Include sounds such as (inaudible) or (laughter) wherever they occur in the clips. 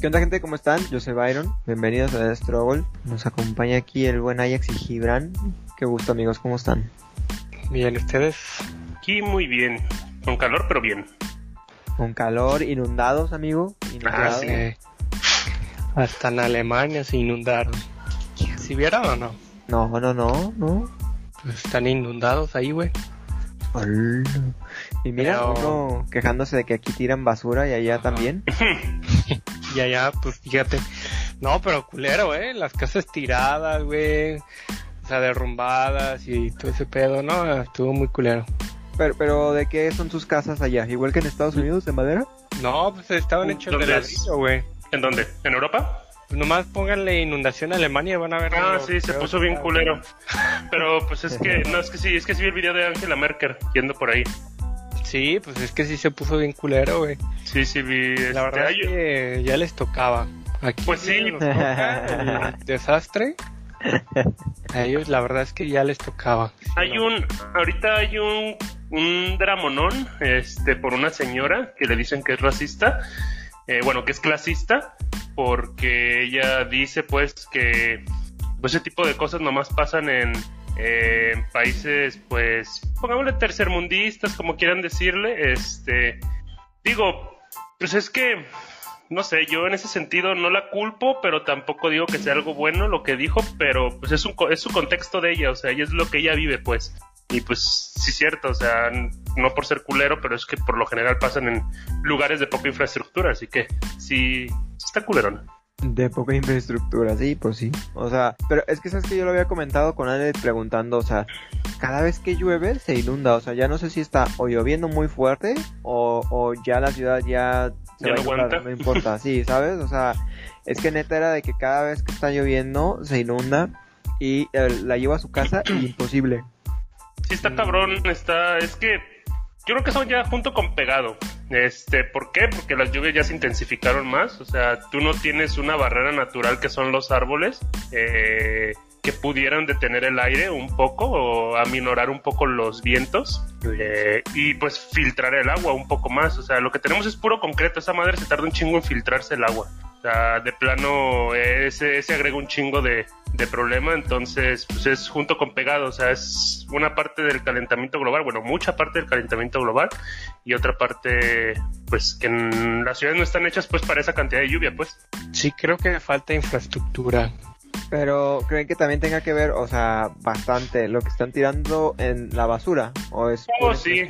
¿Qué onda gente? ¿Cómo están? Yo soy Byron, bienvenidos a Struggle. Nos acompaña aquí el buen Ajax y Gibran. Qué gusto amigos, ¿cómo están? Bien, ¿ustedes? Aquí muy bien, con calor pero bien. Con calor, inundados amigo. Ah, Inundados. sí. Eh, hasta en Alemania se inundaron. ¿Si vieron o no? No, no, no, no. Pues están inundados ahí, güey. Y mira, Pero- uno quejándose de que aquí tiran basura y allá también. (laughs) Y allá, pues fíjate. No, pero culero, ¿eh? Las casas tiradas, güey. O sea, derrumbadas y todo ese pedo, ¿no? Estuvo muy culero. Pero, pero ¿de qué son sus casas allá? ¿Igual que en Estados Unidos, de madera? No, pues estaban hechos de ladrillo, güey. ¿En dónde? ¿En Europa? Pues nomás pónganle inundación a Alemania y van a ver. Ah, lo sí, se puso bien culero. (laughs) Pero pues es que, no, es que sí, es que sí vi el video de Angela Merkel yendo por ahí. Sí, pues es que sí se puso bien culero, güey. Sí, sí vi. este, La verdad hay, es que ya les tocaba. Aquí Pues sí. nos toca el desastre. A ellos la verdad es que ya les tocaba. Hay no. un, ahorita hay un, un dramonón, este, por una señora que le dicen que es racista, eh, bueno, que es clasista, porque ella dice pues que pues, ese tipo de cosas nomás pasan en, eh, en países, pues, pongámosle tercermundistas, como quieran decirle, este, digo, pues es que, no sé, yo en ese sentido no la culpo, pero tampoco digo que sea algo bueno lo que dijo, pero pues es, un, es su contexto de ella, o sea, ella es lo que ella vive, pues. Y pues sí, cierto, o sea, no por ser culero, pero es que por lo general pasan en lugares de poca infraestructura, así que sí, está culerón. De poca infraestructura, sí, pues sí. O sea, pero es que sabes que yo lo había comentado con Ale preguntando, o sea, cada vez que llueve se inunda, o sea, ya no sé si está o lloviendo muy fuerte o, o ya la ciudad ya se Ya va a no inundar, no importa, sí, (laughs) ¿sabes? O sea, es que neta era de que cada vez que está lloviendo se inunda y eh, la llevo a su casa y (clears throat) imposible. Sí está cabrón, está, es que yo creo que son ya junto con pegado. Este, ¿por qué? Porque las lluvias ya se intensificaron más, o sea, tú no tienes una barrera natural que son los árboles eh, que pudieran detener el aire un poco o aminorar un poco los vientos eh, y pues filtrar el agua un poco más, o sea, lo que tenemos es puro concreto, esa madre se tarda un chingo en filtrarse el agua. O sea, de plano, eh, ese, ese agrega un chingo de, de problema, entonces, pues es junto con pegado, o sea, es una parte del calentamiento global, bueno, mucha parte del calentamiento global, y otra parte, pues, que las ciudades no están hechas, pues, para esa cantidad de lluvia, pues. Sí, creo que falta infraestructura. Pero creen que también tenga que ver, o sea, bastante lo que están tirando en la basura o es Oh, sí.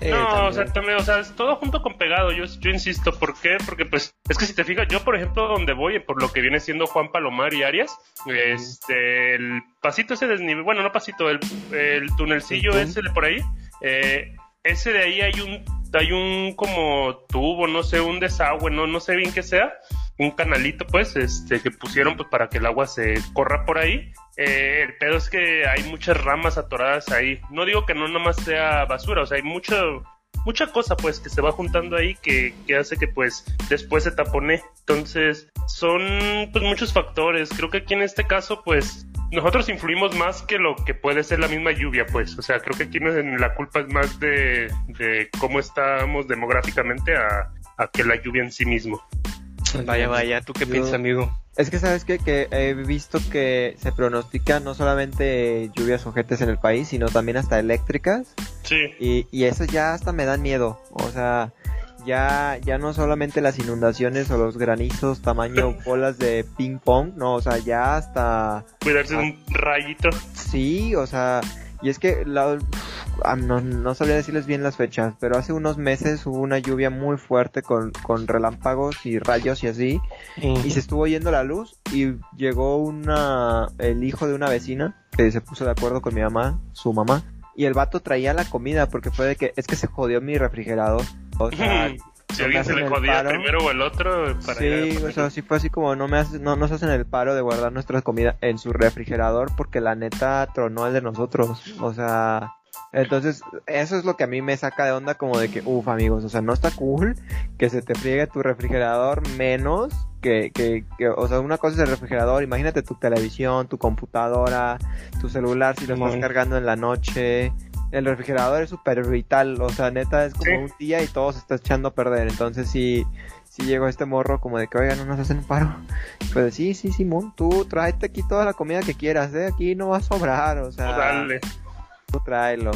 Sí, no, o sea, también, o sea, es todo junto con pegado, yo, yo insisto, ¿por qué? Porque, pues, es que si te fijas, yo, por ejemplo, donde voy, por lo que viene siendo Juan Palomar y Arias, este, el pasito ese desnivel, bueno, no pasito, el, el tunelcillo El tun- ese de por ahí, eh, ese de ahí hay un, hay un como tubo, no sé, un desagüe, no, no sé bien qué sea, un canalito, pues, este, que pusieron, pues, para que el agua se corra por ahí. Eh, el pedo es que hay muchas ramas atoradas ahí. No digo que no nomás sea basura, o sea, hay mucho, mucha cosa, pues, que se va juntando ahí que, que hace que, pues, después se tapone. Entonces, son, pues, muchos factores. Creo que aquí en este caso, pues, nosotros influimos más que lo que puede ser la misma lluvia, pues. O sea, creo que aquí la culpa es más de, de cómo estamos demográficamente a, a que la lluvia en sí mismo. (laughs) Vaya, vaya, ¿tú qué Yo- piensas, amigo? Es que sabes qué? que he visto que se pronostica no solamente lluvias ojetes en el país, sino también hasta eléctricas Sí. y, y eso ya hasta me dan miedo. O sea, ya, ya no solamente las inundaciones o los granizos tamaño (laughs) bolas de ping pong, no, o sea, ya hasta Cuidarse de un rayito. Sí, o sea, y es que la, no, no sabría decirles bien las fechas, pero hace unos meses hubo una lluvia muy fuerte con, con relámpagos y rayos y así, y se estuvo yendo la luz y llegó una, el hijo de una vecina que se puso de acuerdo con mi mamá, su mamá, y el vato traía la comida porque fue de que es que se jodió mi refrigerador. O sea, (laughs) Si alguien se le el jodía paro. primero o el otro, para Sí, o sea, sí fue así como no me hace- no nos hacen el paro de guardar nuestra comida en su refrigerador porque la neta tronó el de nosotros. O sea, entonces eso es lo que a mí me saca de onda como de que, uff amigos, o sea, no está cool que se te friegue tu refrigerador menos que, que, que, o sea, una cosa es el refrigerador, imagínate tu televisión, tu computadora, tu celular si lo estás cargando en la noche. el refrigerador es súper vital, o sea, neta es como un día y todo se está echando a perder, entonces sí, sí llegó este morro como de que, oigan, no nos hacen un paro. Pues sí, sí, Simón, tú tráete aquí toda la comida que quieras, ¿eh? Aquí no va a sobrar, o sea, Dale. Tú tráelo.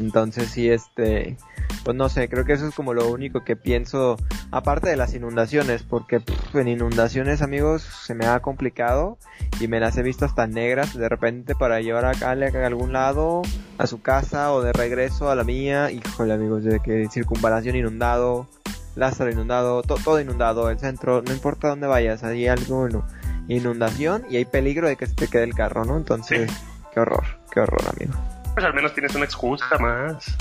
Entonces sí, este, pues no sé, creo que eso es como lo único que pienso, aparte de las inundaciones, porque pff, en inundaciones, amigos, se me ha complicado y me las he visto hasta negras de repente para llevar a a algún lado, a su casa o de regreso a la mía. Híjole, amigos, de que circunvalación inundado, Lázaro inundado, to- todo inundado, el centro, no importa dónde vayas, hay algo, bueno, inundación y hay peligro de que se te quede el carro, ¿no? Entonces, qué horror, qué horror, amigo. Pues al menos tienes una excusa más.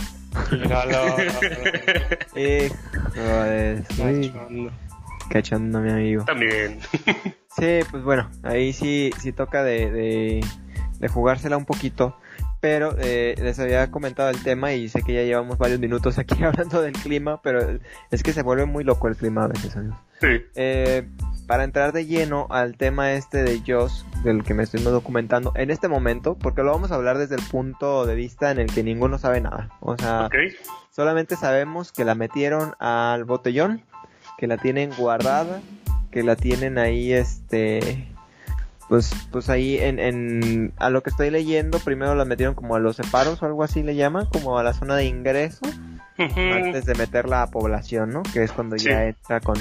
Míralo. (laughs) Eh, joder, muy Cachondo. cachondo, mi amigo. También. (laughs) Sí, pues bueno, ahí sí, sí toca de, de, de jugársela un poquito. Pero eh, les había comentado el tema y sé que ya llevamos varios minutos aquí (laughs) hablando del clima, pero es que se vuelve muy loco el clima a veces, amigos. Sí. Eh, para entrar de lleno al tema este de Joss, del que me estoy documentando en este momento, porque lo vamos a hablar desde el punto de vista en el que ninguno sabe nada. O sea, solamente sabemos que la metieron al botellón, que la tienen guardada, que la tienen ahí, este, pues, pues ahí en, en, a lo que estoy leyendo, primero la metieron como a los separos o algo así le llaman, como a la zona de ingreso, antes de meterla a población, ¿no? Que es cuando Sí. ya entra con,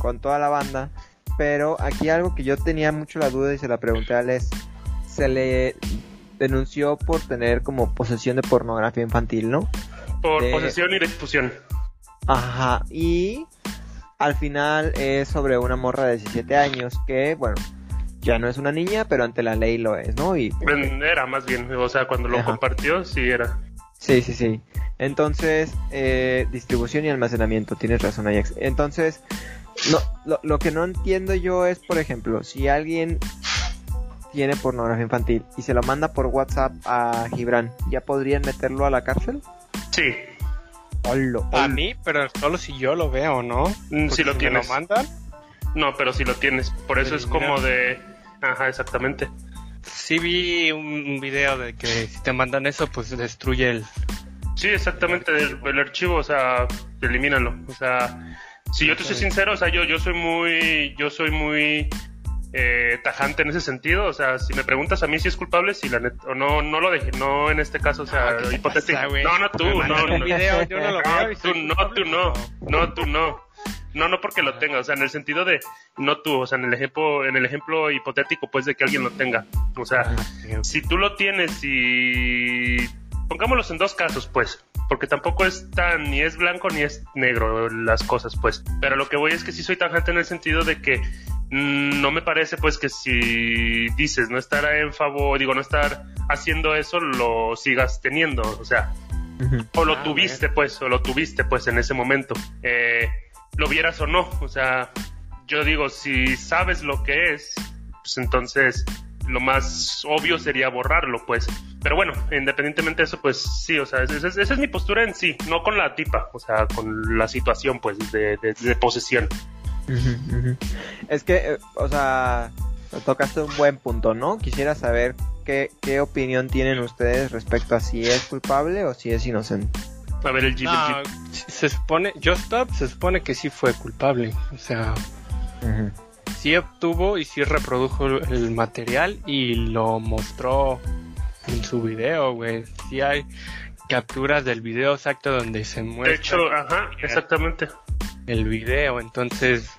con toda la banda. Pero aquí algo que yo tenía mucho la duda y se la pregunté a Les, se le denunció por tener como posesión de pornografía infantil, ¿no? Por de- posesión y difusión. Ajá, y al final es sobre una morra de 17 años que, bueno, ya no es una niña, pero ante la ley lo es, ¿no? Y Era más bien, o sea, cuando lo Ajá. compartió, sí era. sí, sí, sí. Entonces, eh, distribución y almacenamiento, tienes razón, Ajax. Entonces, no, lo, lo que no entiendo yo es, por ejemplo, si alguien tiene pornografía infantil y se lo manda por WhatsApp a Gibran, ¿ya podrían meterlo a la cárcel? Sí. A mí, pero solo si yo lo veo, ¿no? Mm, Porque Si lo me tienes. mandan, No, pero si lo tienes. Por eso es como de. Ajá, exactamente. sí vi un, un video de que si te mandan eso, pues destruye el... Sí, exactamente. El, el archivo, o sea, elimínalo. O sea, si yo te soy sincero, o sea, yo, yo soy muy. Yo soy muy. eh, tajante en ese sentido, o sea, si me preguntas a mí si es culpable, si la neta, o no, no lo dejé, no en este caso, o sea, Ah, ¿qué te hipotético. pasa, no, no tú, no, no, un video, yo no lo veo y tú, no, tú no, no, tú no. No, no porque lo tenga, o sea, en el sentido de no tú, o sea, en el ejemplo, en el ejemplo hipotético, pues, de que alguien lo tenga. O sea, si tú lo tienes y pongámoslos en dos casos, pues, porque tampoco es tan ni es blanco ni es negro las cosas, pues. Pero lo que voy es que sí soy tajante en el sentido de que mm, no me parece, pues, que si dices no estar en favor, digo, no estar haciendo eso, lo sigas teniendo, o sea, o lo Ah, tuviste, pues, o lo tuviste, pues, en ese momento. Eh, lo vieras o no, o sea, yo digo, si sabes lo que es, pues entonces lo más obvio sería borrarlo, pues. Pero bueno, independientemente de eso, pues sí, o sea, esa, es mi postura en sí, no con la tipa, o sea, con la situación, pues, de, de- de posesión. Es que, eh, o sea, tocaste un buen punto, ¿no? Quisiera saber qué, qué opinión tienen ustedes respecto a si es culpable o si es inocente. A ver, el Jeep, el No, Jeep. se supone, Just Stop se supone que sí fue culpable. O sea, sí obtuvo y sí reprodujo el material y lo mostró en su video, güey. Sí hay capturas del video exacto donde se De muestra hecho, ajá, exactamente. el video, entonces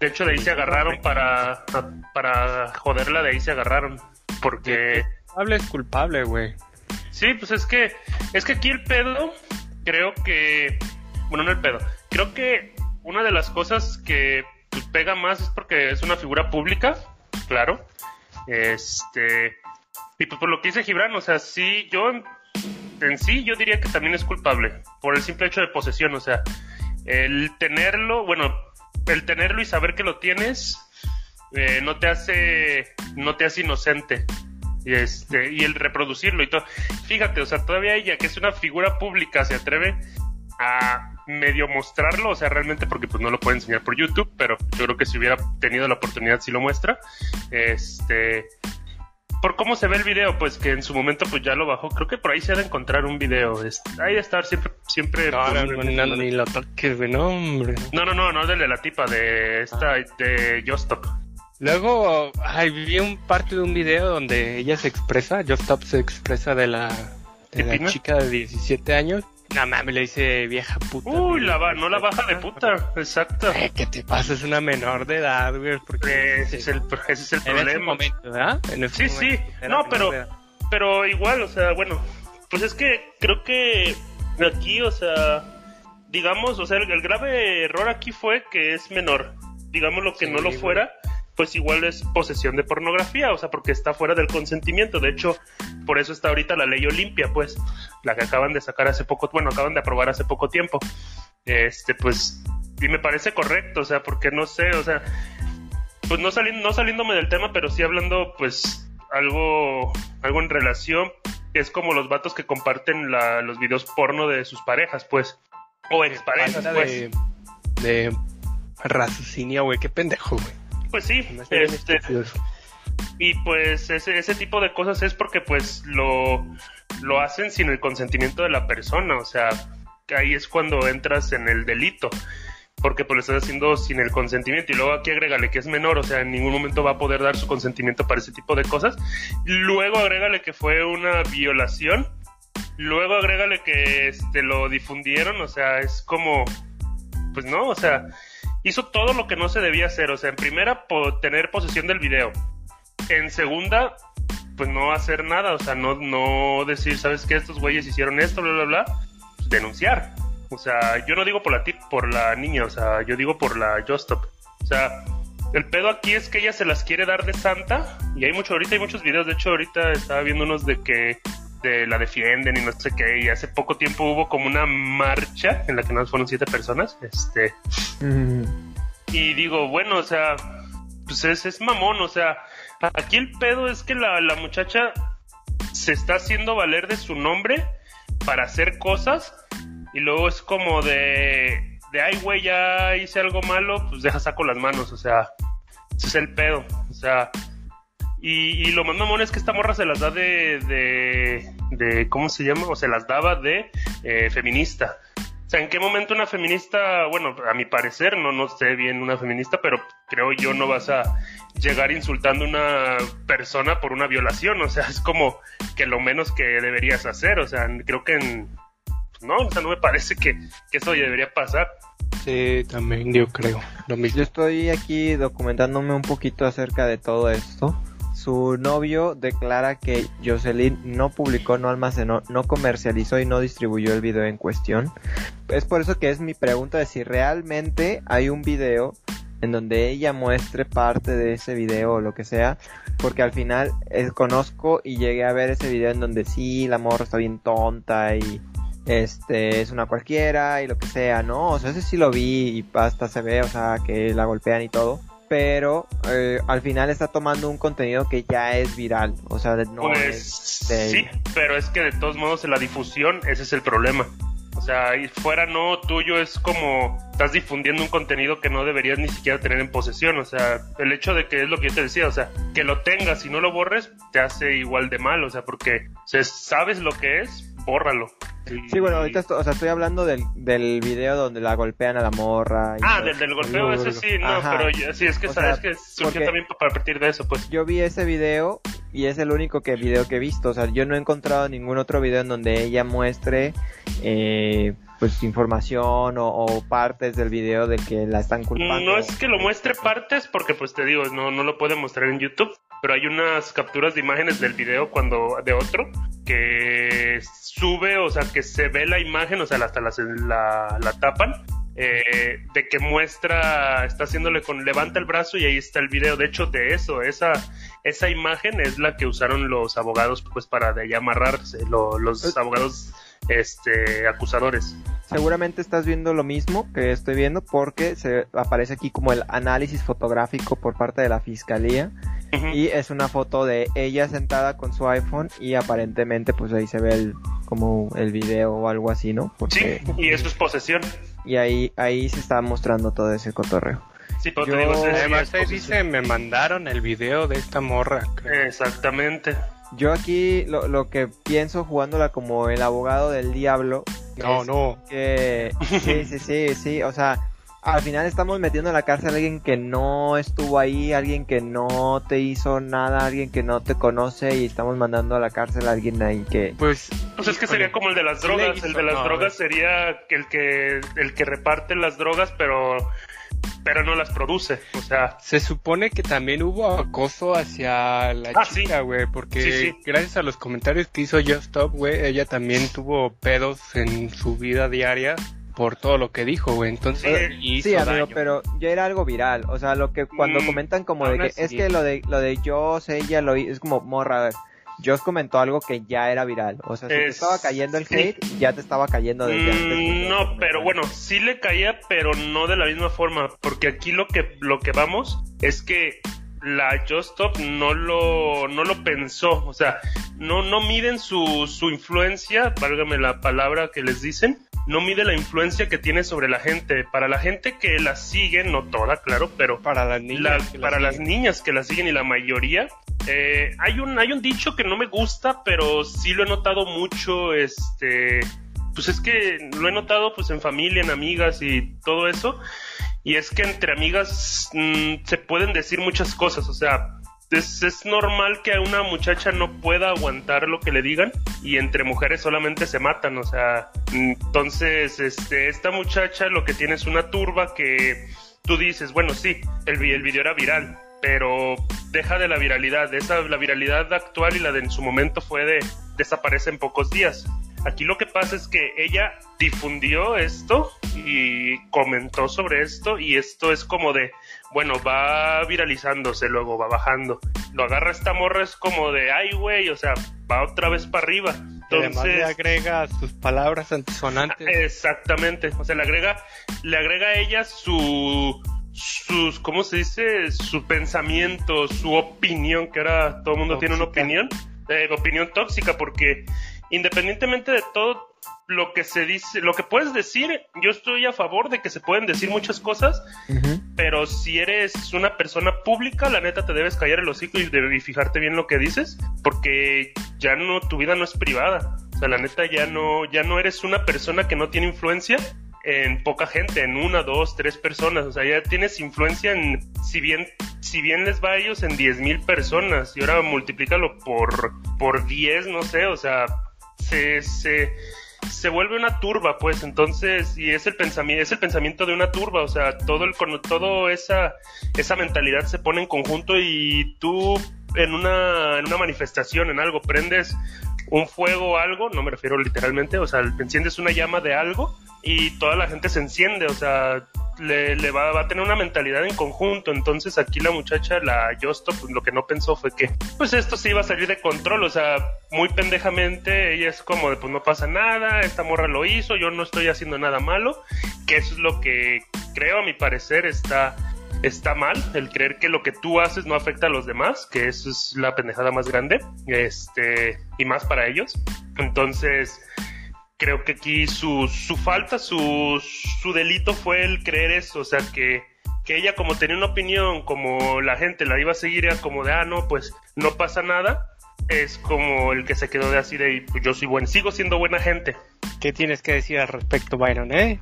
De hecho, de ahí se agarraron para, para joderla, de ahí se agarraron. Porque... culpable es culpable, güey. Sí, pues es que es que aquí el pedo creo que bueno, no el pedo. Creo que una de las cosas que pega más es porque es una figura pública, claro. Este y pues por lo que dice Gibran, o sea, sí yo en, en sí yo diría que también es culpable por el simple hecho de posesión, o sea, el tenerlo, bueno, el tenerlo y saber que lo tienes eh, no te hace no te hace inocente y este y el reproducirlo y todo fíjate o sea todavía ella que es una figura pública se atreve a medio mostrarlo o sea realmente porque pues no lo puede enseñar por YouTube pero yo creo que si hubiera tenido la oportunidad sí lo muestra este por cómo se ve el video, pues que en su momento pues ya lo bajó. Creo que por ahí se ha de encontrar un video. Ahí de estar siempre, siempre. No, no, no, no, ni lo toques, güey, no, hombre. No, no, no, no de la tipa, de esta, de Justop. Luego, ay, vi un parte de un video donde ella se expresa, Justop se expresa de la, de la chica de 17 años no mames, le dice vieja puta. Uy, la no la baja de puta, exacto. Eh, ¿Qué te pasa? Es una menor de edad, güey. Porque ese, es el, ese es el problema. En momento, ¿verdad? En sí, sí. No, pero, pero igual, o sea, bueno, pues es que creo que aquí, o sea, digamos, o sea, el, grave error aquí fue que es menor. Digamos lo que no lo fuera pues igual es posesión de pornografía, o sea, porque está fuera del consentimiento. De hecho, por eso está ahorita la ley Olimpia, pues, la que acaban de sacar hace poco, bueno, acaban de aprobar hace poco tiempo. Este, pues, y me parece correcto, o sea, porque no sé, o sea, pues no, saliendo, no saliéndome del tema, pero sí hablando, pues, algo, algo en relación, que es como los vatos que comparten la, los videos porno de sus parejas, pues, o exparejas, pues. De, de raciocinio, güey, qué pendejo, güey. Pues sí, este, y pues ese, ese tipo de cosas es porque pues lo, lo hacen sin el consentimiento de la persona, o sea, ahí es cuando entras en el delito, porque pues lo estás haciendo sin el consentimiento y luego aquí agrégale que es menor, o sea, en ningún momento va a poder dar su consentimiento para ese tipo de cosas, luego agrégale que fue una violación, luego agrégale que este, lo difundieron, o sea, es como, pues no, o sea, hizo todo lo que no se debía hacer. O sea, en primera, tener posesión del video. En segunda, pues no hacer nada. O sea, no, no decir, ¿sabes qué? Estos güeyes hicieron esto, bla, bla, bla. denunciar. O sea, yo no digo por la, por la niña, o sea, yo digo por la Justop. O sea, el pedo aquí es que ella se las quiere dar de santa. Y hay mucho, ahorita hay muchos videos. De hecho, ahorita estaba viendo unos de que de la defienden y no sé qué. Y hace poco tiempo hubo como una marcha en la que nos fueron siete personas. Este. Y digo, bueno, o sea, pues es, es mamón, o sea, aquí el pedo es que la, la muchacha se está haciendo valer de su nombre para hacer cosas y luego es como de, de ay, güey, ya hice algo malo, pues deja saco las manos, o sea, ese es el pedo, o sea, y, lo más mamón es que esta morra se las da de, de, de ¿cómo se llama? O se las daba de eh, feminista. O sea, ¿en qué momento una feminista, bueno, a mi parecer, no, no sé bien una feminista, pero creo yo no vas a llegar insultando a una persona por una violación, o sea, es como que lo menos que deberías hacer, o sea, creo que en, no, o sea, no me parece que, que eso debería pasar. Sí, también yo creo. Lo mismo. Yo estoy aquí documentándome un poquito acerca de todo esto su novio declara que Jocelyn no publicó, no almacenó, no comercializó y no distribuyó el video en cuestión. Es por eso que es mi pregunta de si realmente hay un video en donde ella muestre parte de ese video o lo que sea, porque al final eh, conozco y llegué a ver ese video en donde sí, la morra está bien tonta y este es una cualquiera y lo que sea, ¿no? O sea, ese sí lo vi y hasta se ve, o sea, que la golpean y todo pero eh, al final está tomando un contenido que ya es viral, o sea, no pues, sí, pero es que de todos modos en la difusión ese es el problema. O sea, y fuera no tuyo es como estás difundiendo un contenido que no deberías ni siquiera tener en posesión. O sea, el hecho de que es lo que yo te decía, o sea, que lo tengas y no lo borres te hace igual de mal. O sea, porque sabes lo que es, bórralo. Sí, bueno, ahorita o sea, estoy hablando del, del video donde la golpean a la morra. ah, del, del golpeo, ese sí, no, pero sí, es que sabes que surgió también para partir de eso, pues. Yo vi ese video y es el único que video que he visto, o sea, yo no he encontrado ningún otro video en donde ella muestre eh, pues información o, partes del video de que la están culpando. No es que lo muestre partes porque pues te digo, no, no lo puede mostrar en YouTube, pero hay unas capturas de imágenes del video cuando de otro que sube, o sea, que se ve la imagen, o sea, hasta la, la, tapan, eh, de que muestra, está haciéndole con levanta el brazo y ahí está el video. De hecho, de eso, esa, esa imagen es la que usaron los abogados, pues, para de ahí amarrarse, los eh. abogados este, acusadores. Seguramente estás viendo lo mismo que estoy viendo porque se aparece aquí como el análisis fotográfico por parte de la fiscalía y es una foto de ella sentada con su iPhone y aparentemente pues ahí se ve el, como el video o algo así, ¿no? sí, y eso es posesión. Y ahí, ahí se está mostrando todo ese cotorreo. Sí, pero te digo, es Además ahí dice, me mandaron el video de esta morra. creo. Exactamente. Yo aquí lo, lo que pienso jugándola como el abogado del diablo No, es no. que sí, sí, sí, sí, o sea, al final estamos metiendo en la cárcel a alguien que no estuvo ahí, alguien que no te hizo nada, alguien que no te conoce y estamos mandando a la cárcel a alguien ahí que Pues, Pues es que sería como el de las drogas. hizo, el de las no, drogas sería el que el que reparte las drogas, pero pero no las produce. O sea, se supone que también hubo acoso hacia la Ah, chica, güey, porque Sí, sí. gracias a los comentarios que hizo Just Stop, güey, ella también tuvo pedos en su vida diaria por todo lo que dijo, güey. Entonces, Sí. hizo Sí, amigo, daño. pero ya era algo viral. O sea, lo que cuando Mm, comentan como de que así. es que lo de lo de Joss, ella lo es como morra, a ver. Joss comentó algo que ya era viral. O sea, si te Es- estaba cayendo el sí. hate, ya te estaba cayendo desde antes. de mm, que- no, pero bueno, sí le caía, pero no de la misma forma, porque aquí lo que lo que vamos es que la Just Stop no lo no lo pensó, o sea, no no miden su su influencia, válgame la palabra que les dicen, no mide la influencia que tiene sobre la gente. Para la gente que la sigue, no toda, claro, pero para las niñas. la- que la para las siguen. niñas que la siguen y la mayoría eh, hay un hay un dicho que no me gusta pero sí lo he notado mucho este pues es que lo he notado pues en familia en amigas y todo eso y es que entre amigas mm, se pueden decir muchas cosas o sea es, es normal que a una muchacha no pueda aguantar lo que le digan y entre mujeres solamente se matan, o sea, entonces este, esta muchacha lo que tiene es una turba que tú dices, bueno, sí, el, el video era viral, pero deja de la viralidad, esa, la viralidad actual y la de en su momento fue de desaparece en pocos días. Aquí lo que pasa es que ella difundió esto y comentó sobre esto y esto es como de, bueno, va viralizándose, luego va bajando. Lo agarra esta morra, es como de, ay, güey, o sea, va otra vez para arriba. Además le Entonces, agrega sus palabras antisonantes. exactamente, o sea, le agrega, le agrega a ella su, sus, ¿cómo se dice? Su pensamiento, su opinión, que ahora todo el mundo tiene una opinión, eh, opinión tóxica, porque independientemente de todo lo que se dice, lo que puedes decir, yo estoy a favor de que se pueden decir muchas cosas, pero si eres una persona pública, la neta te debes callar el hocico y, de- y fijarte bien lo que dices, porque ya no, tu vida no es privada. O sea, la neta ya no, ya no eres una persona que no tiene influencia en poca gente, en una, dos, tres personas. O sea, ya tienes influencia en, si bien, si bien les va a ellos en diez mil personas, y ahora multiplícalo por, por 10, no sé, o sea, se, se, se vuelve una turba, pues, entonces, y es el pensamiento, es el pensamiento de una turba, o sea, todo el, todo esa, esa mentalidad se pone en conjunto y tú en una, en una manifestación, en algo, prendes un fuego o algo, no me refiero literalmente, o sea, enciendes una llama de algo y toda la gente se enciende, o sea, le, le va, va a tener una mentalidad en conjunto. Entonces aquí la muchacha, la Justo, pues lo que no pensó fue que pues esto se iba a salir de control, o sea, muy pendejamente ella es como de pues no pasa nada, esta morra lo hizo, yo no estoy haciendo nada malo, que eso es lo que creo a mi parecer está está mal el creer que lo que tú haces no afecta a los demás, que eso es la pendejada más grande, este, y más para ellos. Entonces, creo que aquí su, su falta, su, su delito fue el creer eso, o sea, que, que ella como tenía una opinión, como la gente la iba a seguir, era como de, ah, no, pues no pasa nada, es como el que se quedó de así de, yo soy buen, sigo siendo buena gente. ¿Qué tienes que decir al respecto, Byron, eh?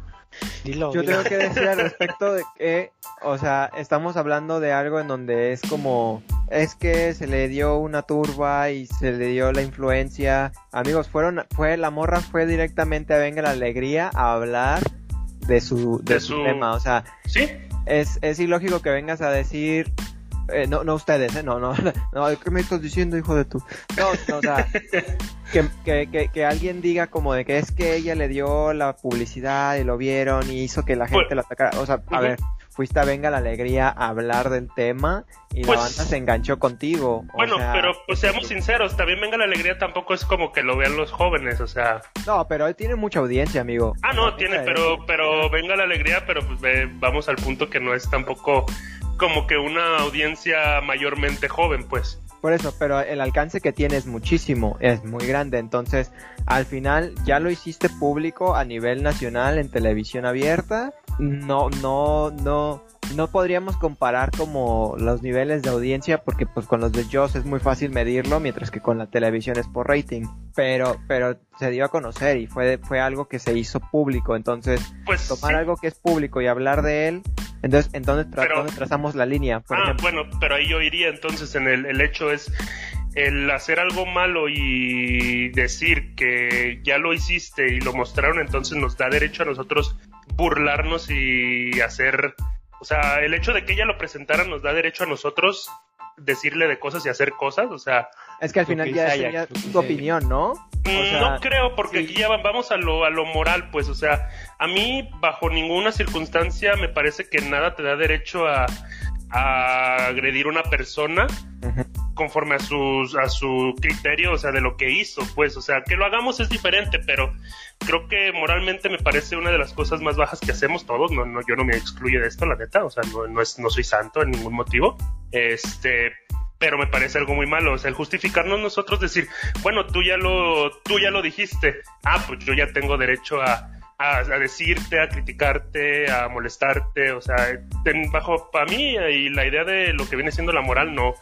Dilo, Yo dilo. tengo que decir al (laughs) respecto de que, o sea, estamos hablando de algo en donde es como, es que se le dio una turba y se le dio la influencia. Amigos, fueron, fue, la morra fue directamente a Venga la Alegría a hablar de su, de, De su su- tema, o sea, ¿Sí? es, es ilógico que vengas a decir, eh, no, no ustedes, eh, no, no, (laughs) no, ¿qué me estás diciendo, hijo de tu? No, no, o sea, que, que, que, que alguien diga como de que es que ella le dio la publicidad y lo vieron y hizo que la gente Pues- la atacara, o sea, a ver, fuiste a Venga la Alegría a hablar del tema y Pues- la banda se enganchó contigo, o Bueno, sea, pero pues seamos sinceros, también venga la alegría tampoco es como que lo vean los jóvenes, o sea, No, pero él tiene mucha audiencia, amigo. Ah, no, tiene, pero, pero venga la alegría, pero pues ve- vamos al punto que no es tampoco como que una audiencia mayormente joven, pues. Por eso, pero el alcance que tiene es muchísimo, es muy grande. Entonces, al final ya lo hiciste público a nivel nacional en televisión abierta. No, no, no, no podríamos comparar como los niveles de audiencia porque pues con los de Joss es muy fácil medirlo, mientras que con la televisión es por rating. Pero, pero se dio a conocer y fue, fue algo que se hizo público. Entonces, pues, tomar algo que es público y hablar de él, entonces, ¿en dónde, trazamos la línea? ah, bueno, pero ahí yo iría entonces en el, el hecho es el hacer algo malo y decir que ya lo hiciste y lo mostraron, entonces nos da derecho a nosotros burlarnos y hacer, o sea, el hecho de que ella lo presentara nos da derecho a nosotros decirle de cosas y hacer cosas, o sea... Es que al final ya sería tu opinión, ¿no? Mm, no creo, porque aquí ya vamos a lo, a lo moral, pues, o sea, a mí bajo ninguna circunstancia me parece que nada te da derecho a, a agredir a una persona conforme a sus a su criterio, o sea, de lo que hizo, pues, o sea, que lo hagamos es diferente, pero creo que moralmente me parece una de las cosas más bajas que hacemos todos, no, no yo no me excluyo de esto, la neta, o sea, no, no es no soy santo en ningún motivo. Este, pero me parece algo muy malo, o sea, el justificarnos nosotros decir, bueno, tú ya lo tú ya lo dijiste. Ah, pues yo ya tengo derecho a a, decirte, a criticarte, a molestarte, o sea, bajo para mí y la idea de lo que viene siendo la moral no,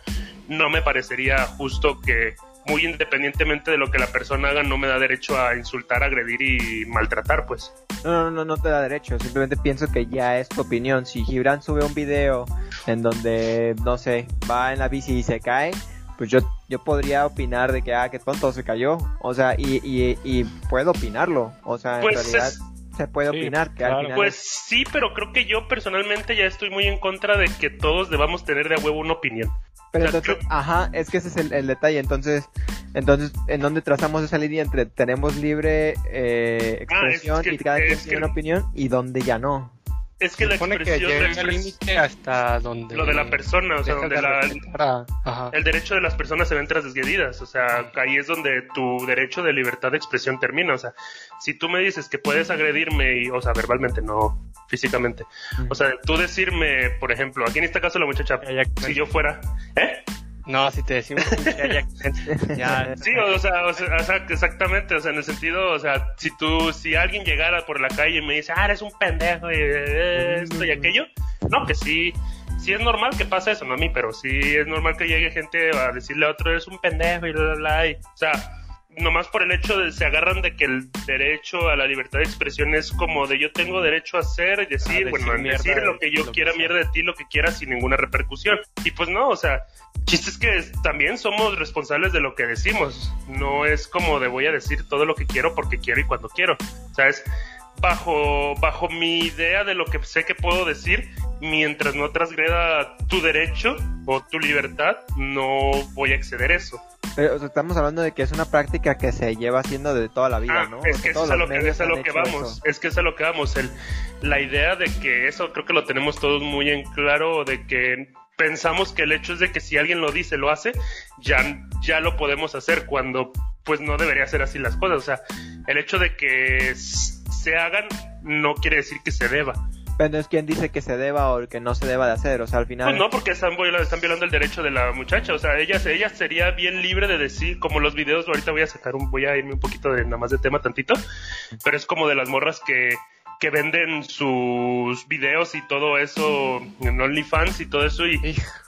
no me parecería justo que muy independientemente de lo que la persona haga no me da derecho a insultar, agredir y maltratar, pues. No, no, no, no te da derecho, simplemente pienso que ya es tu opinión. Si Gibran sube un video en donde, no sé, va en la bici y se cae, pues yo, yo podría opinar de que, ah, que tonto se cayó. O sea, y, y, y puedo opinarlo. O sea, en pues realidad se puede opinar. Que al pues sí, pero creo que yo personalmente ya estoy muy en contra de que todos debamos tener de a huevo una opinión. Pero entonces, ajá, es que ese es el, detalle. Entonces, entonces, ¿en dónde trazamos esa línea entre tenemos libre eh, ah, expresión y cada quien tiene una opinión y dónde ya no? Es que la expresión del límite hasta donde lo de la persona, o sea, donde el derecho de las personas se ven transgredidas, o sea, ahí es donde tu derecho de libertad de expresión termina, o sea, si tú me dices que puedes agredirme y, o sea, verbalmente, no físicamente, o sea, tú decirme, por ejemplo, aquí en este caso la muchacha, si yo fuera, ¿eh? No, si te decimos que ya, (laughs) Sí, o sea, o sea, exactamente, o sea, en el sentido, o sea, si tú, si alguien llegara por la calle y me dice, ah, eres un pendejo y esto y aquello, no, que sí, sí es normal que pase eso, no a mí, pero sí es normal que llegue gente a decirle a otro, eres un pendejo y bla, bla, bla, y, o sea, nomás por el hecho de se agarran de que el derecho a la libertad de expresión es como de yo tengo derecho a hacer y decir, bueno, decir lo que yo quiera, mierda de ti, lo que quiera sin ninguna repercusión. Y pues no, o sea, chiste es que también somos responsables de lo que decimos. No es como de voy a decir todo lo que quiero porque quiero y cuando quiero. ¿Sabes? Bajo, bajo mi idea de lo que sé que puedo decir, mientras no transgreda tu derecho o tu libertad, no voy a exceder eso. Pero estamos hablando de que es una práctica que se lleva haciendo de toda la vida, ah, ¿no? Es que eso es a lo que, es a lo que vamos, es que es a lo que vamos. El, la idea de que eso creo que lo tenemos todos muy en claro, de que pensamos que el hecho es de que si alguien lo dice, lo hace, ya, ya lo podemos hacer cuando pues no debería ser así las cosas. O sea, el hecho de que se hagan no quiere decir que se deba. Pero es quien dice que se deba o que no se deba de hacer, o sea, al final... Pues no, porque están, están violando el derecho de la muchacha, o sea, ella, ella sería bien libre de decir, como los videos, ahorita voy a sacar un, voy a irme un poquito de nada más de tema tantito, pero es como de las morras que, que venden sus videos y todo eso en OnlyFans y todo eso y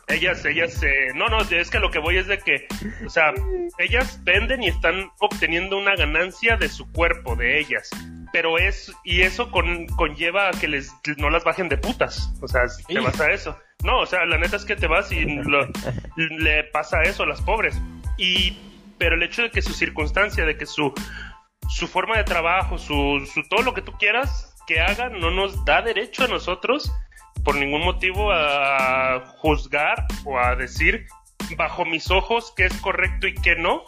ellas, ellas, se no, no, es que lo que voy es de que, o sea, ellas venden y están obteniendo una ganancia de su cuerpo, de ellas pero es, y eso con, conlleva a que les, no las bajen de putas, o sea, te vas a eso. No, o sea, la neta es que te vas y le pasa eso a las pobres. Y, pero el hecho de que su circunstancia, de que su, su forma de trabajo, su, su todo lo que tú quieras que hagan, no nos da derecho a nosotros por ningún motivo a juzgar o a decir bajo mis ojos qué es correcto y qué no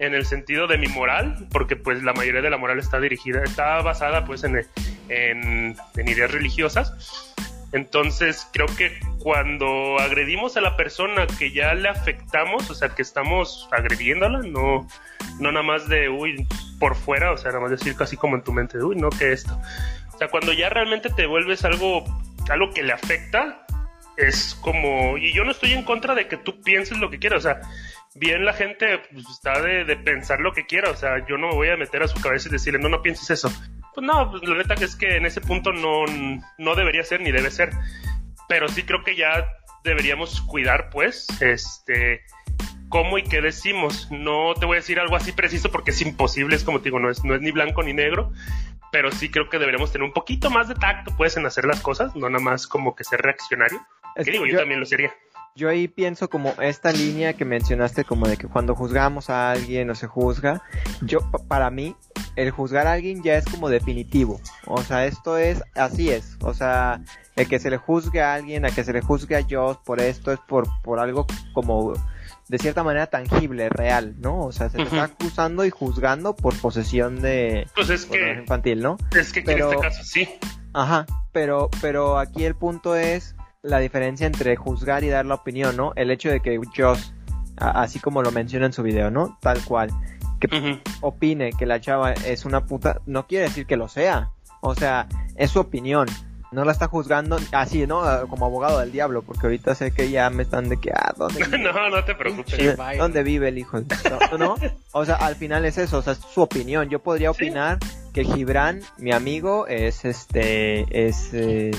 en el sentido de mi moral, porque pues la mayoría de la moral está dirigida, está basada pues en, en, ideas religiosas. Entonces creo que cuando agredimos a la persona que ya le afectamos, o sea, que estamos agrediéndola, no, no nada más de, uy, por fuera, o sea, nada más decir casi como en tu mente, uy, no, que esto. O sea, cuando ya realmente te vuelves algo, algo que le afecta, es como, y yo no estoy en contra de que tú pienses lo que quieras, o sea, bien la gente pues, está de, pensar lo que quiera, o sea, yo no me voy a meter a su cabeza y decirle, no, no pienses eso. Pues no, pues la neta que es que en ese punto no, no debería ser ni debe ser. pero sí creo que ya deberíamos cuidar, pues, este, cómo y qué decimos. No te voy a decir algo así preciso porque es imposible, es como te digo, no es, no es ni blanco ni negro, pero sí creo que deberíamos tener un poquito más de tacto, pues, en hacer las cosas, no nada más como que ser reaccionario. que digo, yo, también lo sería. Yo ahí pienso como esta línea que mencionaste, como de que cuando juzgamos a alguien o se juzga, yo, para mí, el juzgar a alguien ya es como definitivo. O sea, esto es, así es. O sea, el que se le juzgue a alguien, a que se le juzgue a yo por esto es por, por algo como de cierta manera tangible, real, ¿no? O sea, se te está acusando y juzgando por posesión de pues es que, infantil, ¿no? Es que en este caso sí. Ajá, pero, pero aquí el punto es la diferencia entre juzgar y dar la opinión, ¿no? El hecho de que Joss, así como lo menciona en su video, ¿no? Tal cual, que opine que la chava es una puta, no quiere decir que lo sea. O sea, es su opinión no la está juzgando así, ¿no? Como abogado del diablo, porque ahorita sé que ya me están de que, ah, ¿dónde (laughs) no, no te preocupes. ¿Dónde vive el hijo? ¿No? O sea, al final es eso, o sea, es su opinión. Yo podría opinar que Gibran, mi amigo, es este, es, eh,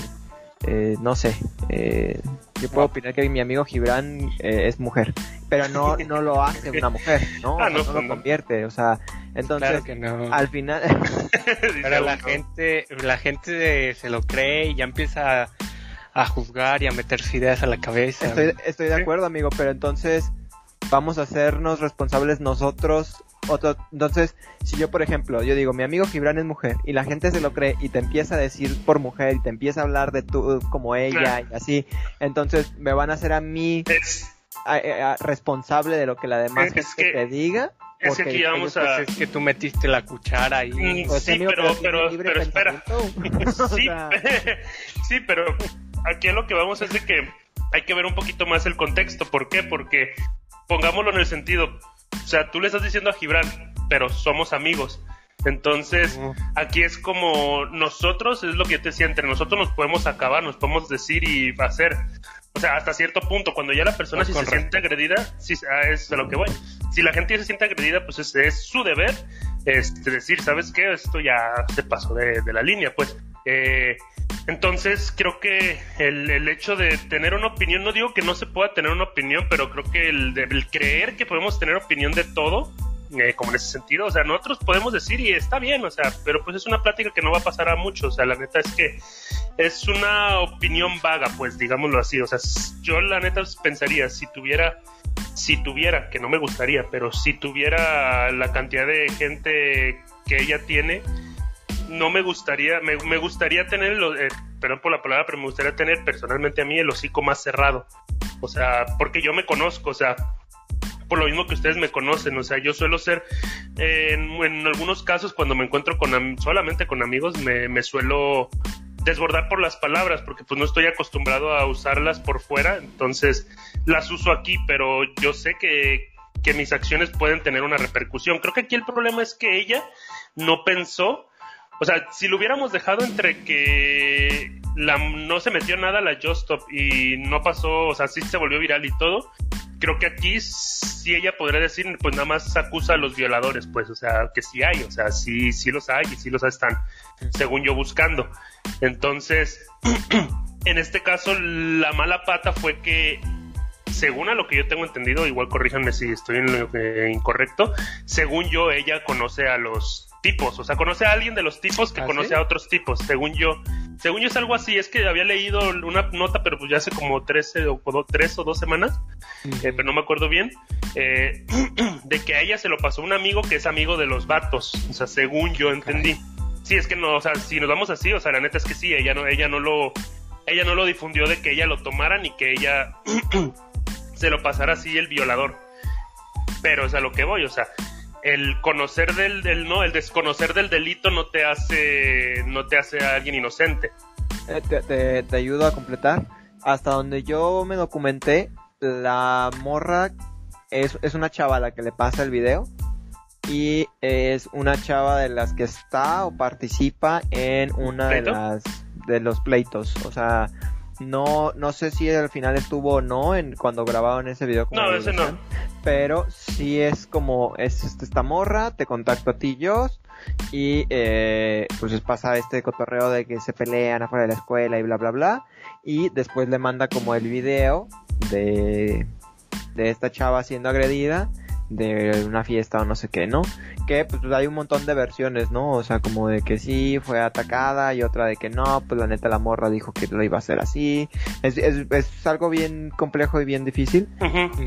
eh, no sé, eh, yo puedo opinar que mi amigo Gibran es mujer, pero no, (laughs) no lo hace una mujer, ¿no? Ah, no, no, lo convierte, o sea, entonces, al final... (laughs) Pero la gente, la gente se lo cree y ya empieza a, juzgar y a meterse ideas a la cabeza. Estoy, estoy de acuerdo, amigo, pero entonces vamos a hacernos responsables nosotros. Otro, entonces, si yo, por ejemplo, yo digo, mi amigo Gibran es mujer y la gente se lo cree y te empieza a decir por mujer y te empieza a hablar de tú como ella y así, entonces me van a hacer a mí responsable de lo que la demás gente te diga es que aquí vamos a. Pues, es que tú metiste la cuchara ahí. Mm, pues, sí, pero, pero, pero, espera. (laughs) (laughs) sí, (laughs) sí, pero aquí a lo que vamos es de que hay que ver un poquito más el contexto. ¿Por qué? Porque pongámoslo en el sentido. O sea, tú le estás diciendo a Gibran, pero somos amigos. Entonces, aquí es como nosotros, es lo que yo te decía, entre nosotros nos podemos acabar, nos podemos decir y hacer. O sea, hasta cierto punto, cuando ya la persona si se siente agredida, si, ah, es a lo que voy. Si la gente ya se siente agredida, pues es, es su deber este, decir, ¿sabes qué? Esto ya se pasó de, la línea, pues. Eh, entonces, creo que el, el, hecho de tener una opinión, no digo que no se pueda tener una opinión, pero creo que el, el creer que podemos tener opinión de todo, eh, como en ese sentido, o sea, nosotros podemos decir y está bien, o sea, pero pues es una plática que no va a pasar a muchos, o sea, la neta es que es una opinión vaga, pues digámoslo así, o sea, yo la neta pensaría, si tuviera, si tuviera, que no me gustaría, pero si tuviera la cantidad de gente que ella tiene, no me gustaría, me, me gustaría tener, eh, perdón por la palabra, pero me gustaría tener personalmente a mí el hocico más cerrado, o sea, porque yo me conozco, o sea, por lo mismo que ustedes me conocen, o sea, yo suelo ser, en, algunos casos cuando me encuentro con solamente con amigos, me, suelo desbordar por las palabras, porque pues no estoy acostumbrado a usarlas por fuera, entonces las uso aquí, pero yo sé que, que mis acciones pueden tener una repercusión. Creo que aquí el problema es que ella no pensó, o sea, si lo hubiéramos dejado entre que la, no se metió nada la Just Stop y no pasó, o sea, sí se volvió viral y todo, creo que aquí sí ella podría decir, pues nada más acusa a los violadores, pues, o sea, que sí hay, o sea, sí, sí los hay y sí los están, según yo, buscando. Entonces, (clears throat) en este caso, la mala pata fue que, según a lo que yo tengo entendido, igual corríjanme si estoy en lo incorrecto, según yo, ella conoce a los tipos, o sea, conoce a alguien de los tipos que ¿Ah, conoce a otros tipos, según yo. Según yo es algo así, es que había leído una nota, pero pues ya hace como 13 o, tres o dos semanas, eh, pero no me acuerdo bien, eh, (clears throat) de que a ella se lo pasó un amigo que es amigo de los vatos, o sea, según yo entendí. Sí, es que no, o sea, si nos vamos así, o sea, la neta es que sí, ella no, ella no lo, ella no lo difundió de que ella lo tomaran y que ella (clears throat) se lo pasara así el violador. Pero es a lo que voy, o sea, el conocer del, no, el desconocer del delito no te hace, no te hace a alguien inocente. Eh, te, ayudo a completar. Hasta donde yo me documenté, la morra es, es una chava a la que le pasa el video y es una chava de las que está o participa en una de las de los pleitos. O sea, No, no sé si al final estuvo o no en cuando grabaron ese video. no, ese no. Pero sí es como, es esta morra, te contacto a ti yo, y eh, pues pasa este cotorreo de que se pelean afuera de la escuela y bla bla bla. Y después le manda como el video de, de esta chava siendo agredida de una fiesta o no sé qué, ¿no? Que pues hay un montón de versiones, ¿no? O sea, como de que sí fue atacada y otra de que no, pues la neta la morra dijo que lo iba a hacer así. Es, es, es algo bien complejo y bien difícil,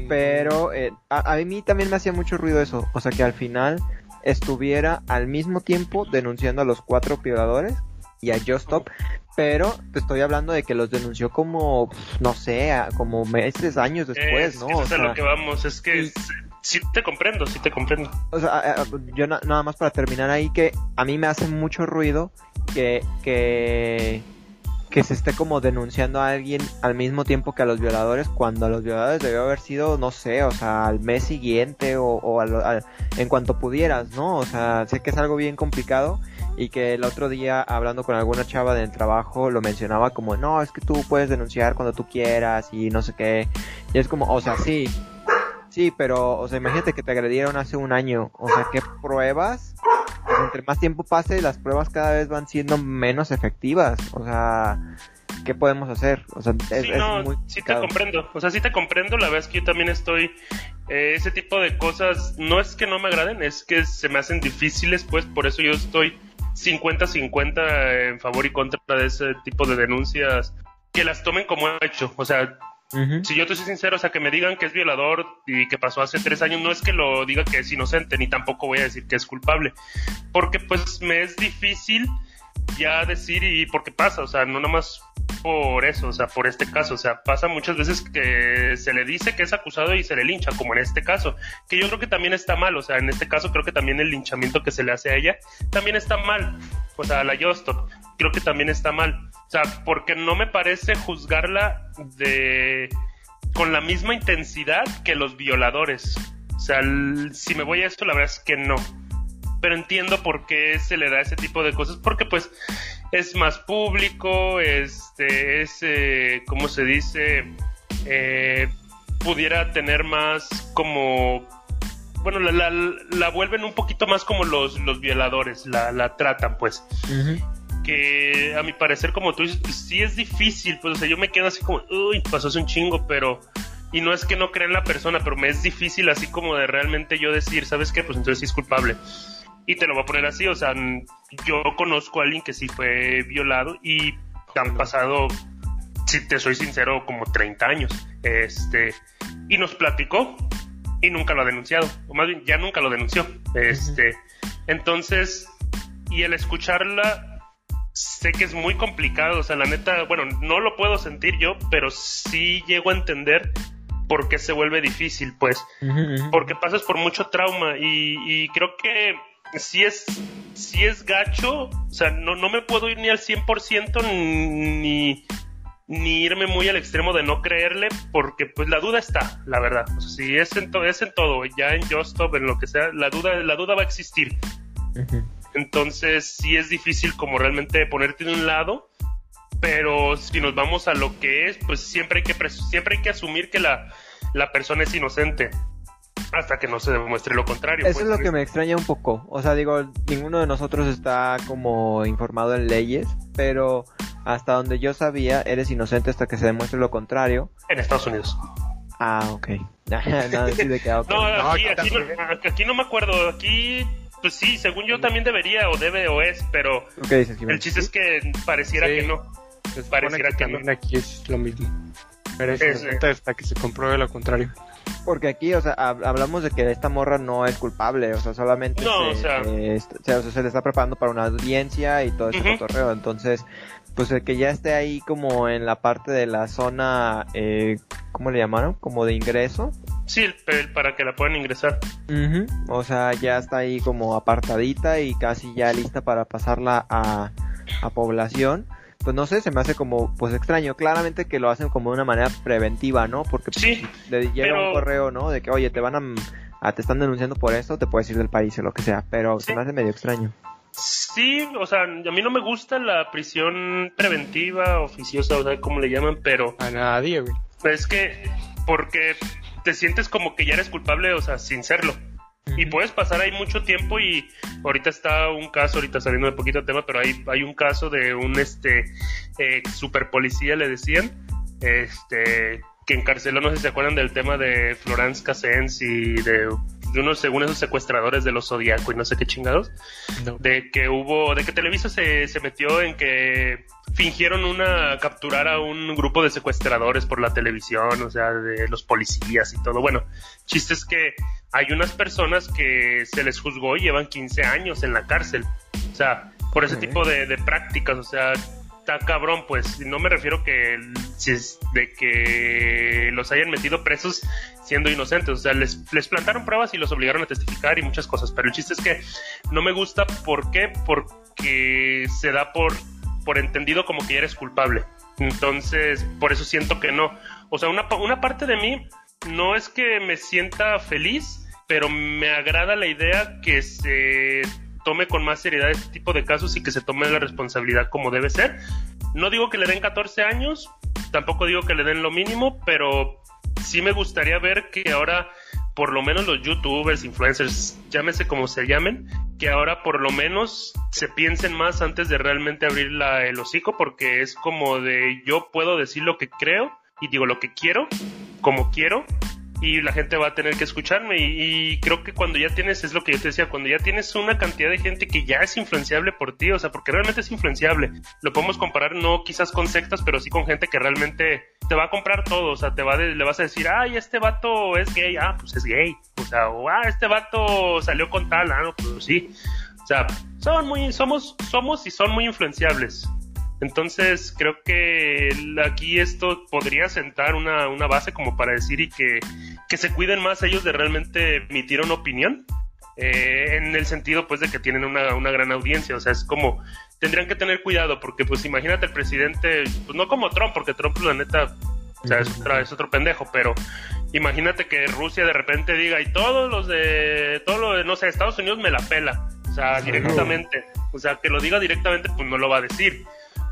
pero eh, a, a mí también me hacía mucho ruido eso, o sea que al final estuviera al mismo tiempo denunciando a los cuatro violadores y a Just Stop, pero te estoy hablando de que los denunció como, no sé, como meses, años después, ¿no? Es lo que vamos, es que sí te comprendo, sí te comprendo. O sea, yo nada más para terminar ahí que a mí me hace mucho ruido que, que, que se esté como denunciando a alguien al mismo tiempo que a los violadores, cuando a los violadores debió haber sido, no sé, o sea, al mes siguiente o, o en cuanto pudieras, ¿no? O sea, sé que es algo bien complicado y que el otro día hablando con alguna chava del trabajo lo mencionaba como, no, es que tú puedes denunciar cuando tú quieras y no sé qué. Y es como, o sea, sí, Sí, pero, o sea, imagínate que te agredieron hace un año. O sea, ¿qué pruebas? Pues entre más tiempo pase, las pruebas cada vez van siendo menos efectivas. O sea, ¿qué podemos hacer? O sea, es, sí, no, sí te comprendo. O sea, sí te comprendo. La verdad es que yo también estoy. Eh, ese tipo de cosas no es que no me agraden, es que se me hacen difíciles, pues por eso yo estoy 50-50 en favor y contra de ese tipo de denuncias que las tomen como hecho. O sea, si yo te soy sincero, o sea, que me digan que es violador y que pasó hace tres años, no es que lo diga que es inocente, ni tampoco voy a decir que es culpable, porque pues me es difícil ya decir y porque pasa, o sea, no nomás por eso, o sea, por este caso, o sea, pasa muchas veces que se le dice que es acusado y se le lincha, como en este caso, que yo creo que también está mal, o sea, en este caso creo que también el linchamiento que se le hace a ella también está mal, o sea, a la Yostop, creo que también está mal. O sea, porque no me parece juzgarla de con la misma intensidad que los violadores. O sea, si me voy a esto, la verdad es que no. Pero entiendo por qué se le da ese tipo de cosas, porque pues es más público, este, es, eh, ¿cómo se dice? Eh, pudiera tener más como bueno, la, la, vuelven un poquito más como los, los violadores, la, la tratan, pues que a mi parecer, como tú dices, pues sí es difícil, pues o sea, yo me quedo así como, uy, pasó hace un chingo, pero... Y no es que no crea en la persona, pero me es difícil así como de realmente yo decir, ¿sabes qué? Pues entonces sí es culpable. Y te lo voy a poner así, o sea, yo conozco a alguien que sí fue violado y han pasado, si te soy sincero, como 30 años. Este, y nos platicó y nunca lo ha denunciado, o más bien ya nunca lo denunció. Este, entonces, y el escucharla sé que es muy complicado, o sea, la neta, bueno, no lo puedo sentir yo, pero sí llego a entender por qué se vuelve difícil, pues, porque pasas por mucho trauma y, creo que si es, si es gacho, o sea, no, no me puedo ir ni al 100% ni, ni irme muy al extremo de no creerle, porque pues la duda está, la verdad. O sea, si es en, es en todo, ya en Just en lo que sea, la duda, la duda va a existir. Entonces sí es difícil como realmente ponerte de un lado, pero si nos vamos a lo que es, pues siempre hay que, siempre hay que asumir que la, la persona es inocente hasta que no se demuestre lo contrario. Eso es pues. lo que me extraña un poco. O sea, digo, ninguno de nosotros está como informado en leyes, pero hasta donde yo sabía, eres inocente hasta que se demuestre lo contrario. En Estados Unidos. Ah, ok. (laughs) no, aquí, aquí no me acuerdo. Aquí pues sí, según yo también debería o debe o es, pero el chiste es que pareciera que no. Pues pareciera que, también aquí es lo mismo. Pero es, eh, hasta que se compruebe lo contrario. Porque aquí, o sea, hablamos de que esta morra no es culpable, o sea, solamente no, se, o sea, se, le está preparando para una audiencia y todo ese cotorreo. Entonces, pues el que ya esté ahí como en la parte de la zona, eh, ¿cómo le llamaron? Como de ingreso, Sí, para que la puedan ingresar. O sea, ya está ahí como apartadita y casi ya lista para pasarla a, a población. Pues no sé, se me hace como pues extraño. Claramente que lo hacen como de una manera preventiva, ¿no? Porque pues, sí, le llega un correo, ¿no? De que, oye, te van a, te están denunciando por esto, te puedes ir del país o lo que sea. Pero se me hace medio extraño. Sí, o sea, a mí no me gusta la prisión preventiva, oficiosa, o sea, como le llaman, pero... A nadie, güey. Es que, porque te sientes como que ya eres culpable, o sea, sin serlo. Y puedes pasar ahí mucho tiempo y ahorita está un caso, ahorita saliendo de poquito tema, pero hay, hay un caso de un este eh, super policía, le decían, este que encarceló, no sé si se acuerdan del tema de Florence Cassens y de de unos, según esos secuestradores de los Zodíaco y no sé qué chingados, de que hubo, de que Televisa se, se metió en que fingieron una capturar a un grupo de secuestradores por la televisión, o sea, de los policías y todo. Bueno, chiste es que hay unas personas que se les juzgó y llevan 15 años en la cárcel. O sea, por ese tipo de, de prácticas, o sea, está cabrón, pues no me refiero que de que los hayan metido presos siendo inocentes, o sea, les, les plantaron pruebas y los obligaron a testificar y muchas cosas, pero el chiste es que no me gusta, ¿por qué? Porque se da por, por entendido como que ya eres culpable, entonces por eso siento que no, o sea, una, una parte de mí no es que me sienta feliz, pero me agrada la idea que se tome con más seriedad este tipo de casos y que se tome la responsabilidad como debe ser. No digo que le den 14 años, tampoco digo que le den lo mínimo, pero sí me gustaría ver que ahora por lo menos los youtubers, influencers, llámese como se llamen, que ahora por lo menos se piensen más antes de realmente abrir la, el hocico, porque es como de yo puedo decir lo que creo y digo lo que quiero, como quiero, y la gente va a tener que escucharme y, creo que cuando ya tienes, es lo que yo te decía, cuando ya tienes una cantidad de gente que ya es influenciable por ti, o sea, porque realmente es influenciable, lo podemos comparar no quizás con sectas, pero sí con gente que realmente te va a comprar todo, o sea, te va le vas a decir, ay, este vato es gay, ah, pues es gay, o sea, o, ah, este vato salió con tal, ah, no, pues sí, o sea, son muy, somos, somos y son muy influenciables. Entonces creo que aquí esto podría sentar una, una base como para decir y que, que, se cuiden más ellos de realmente emitir una opinión. Eh, en el sentido pues de que tienen una, una, gran audiencia, o sea, es como tendrían que tener cuidado porque pues imagínate el presidente, pues no como Trump, porque Trump la neta o sea, es, es otro pendejo, pero imagínate que Rusia de repente diga y todos los de, todo lo de, no sé, Estados Unidos me la pela, o sea, directamente, o sea, que lo diga directamente pues no lo va a decir.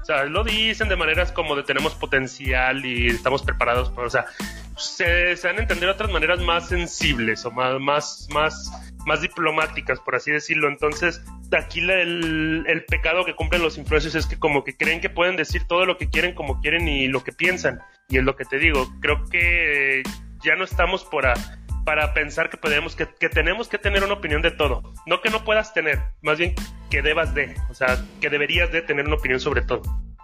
O sea, lo dicen de maneras como de tenemos potencial y estamos preparados, o sea, se, se van a entender otras maneras más sensibles o más, más, más, más diplomáticas, por así decirlo. Entonces, aquí el, el pecado que cumplen los influencers es que como que creen que pueden decir todo lo que quieren como quieren y lo que piensan. Y es lo que te digo, creo que ya no estamos por a, para pensar que podemos, que, que, tenemos que tener una opinión de todo. No que no puedas tener, más bien que debas de, o sea, que deberías de tener una opinión sobre todo.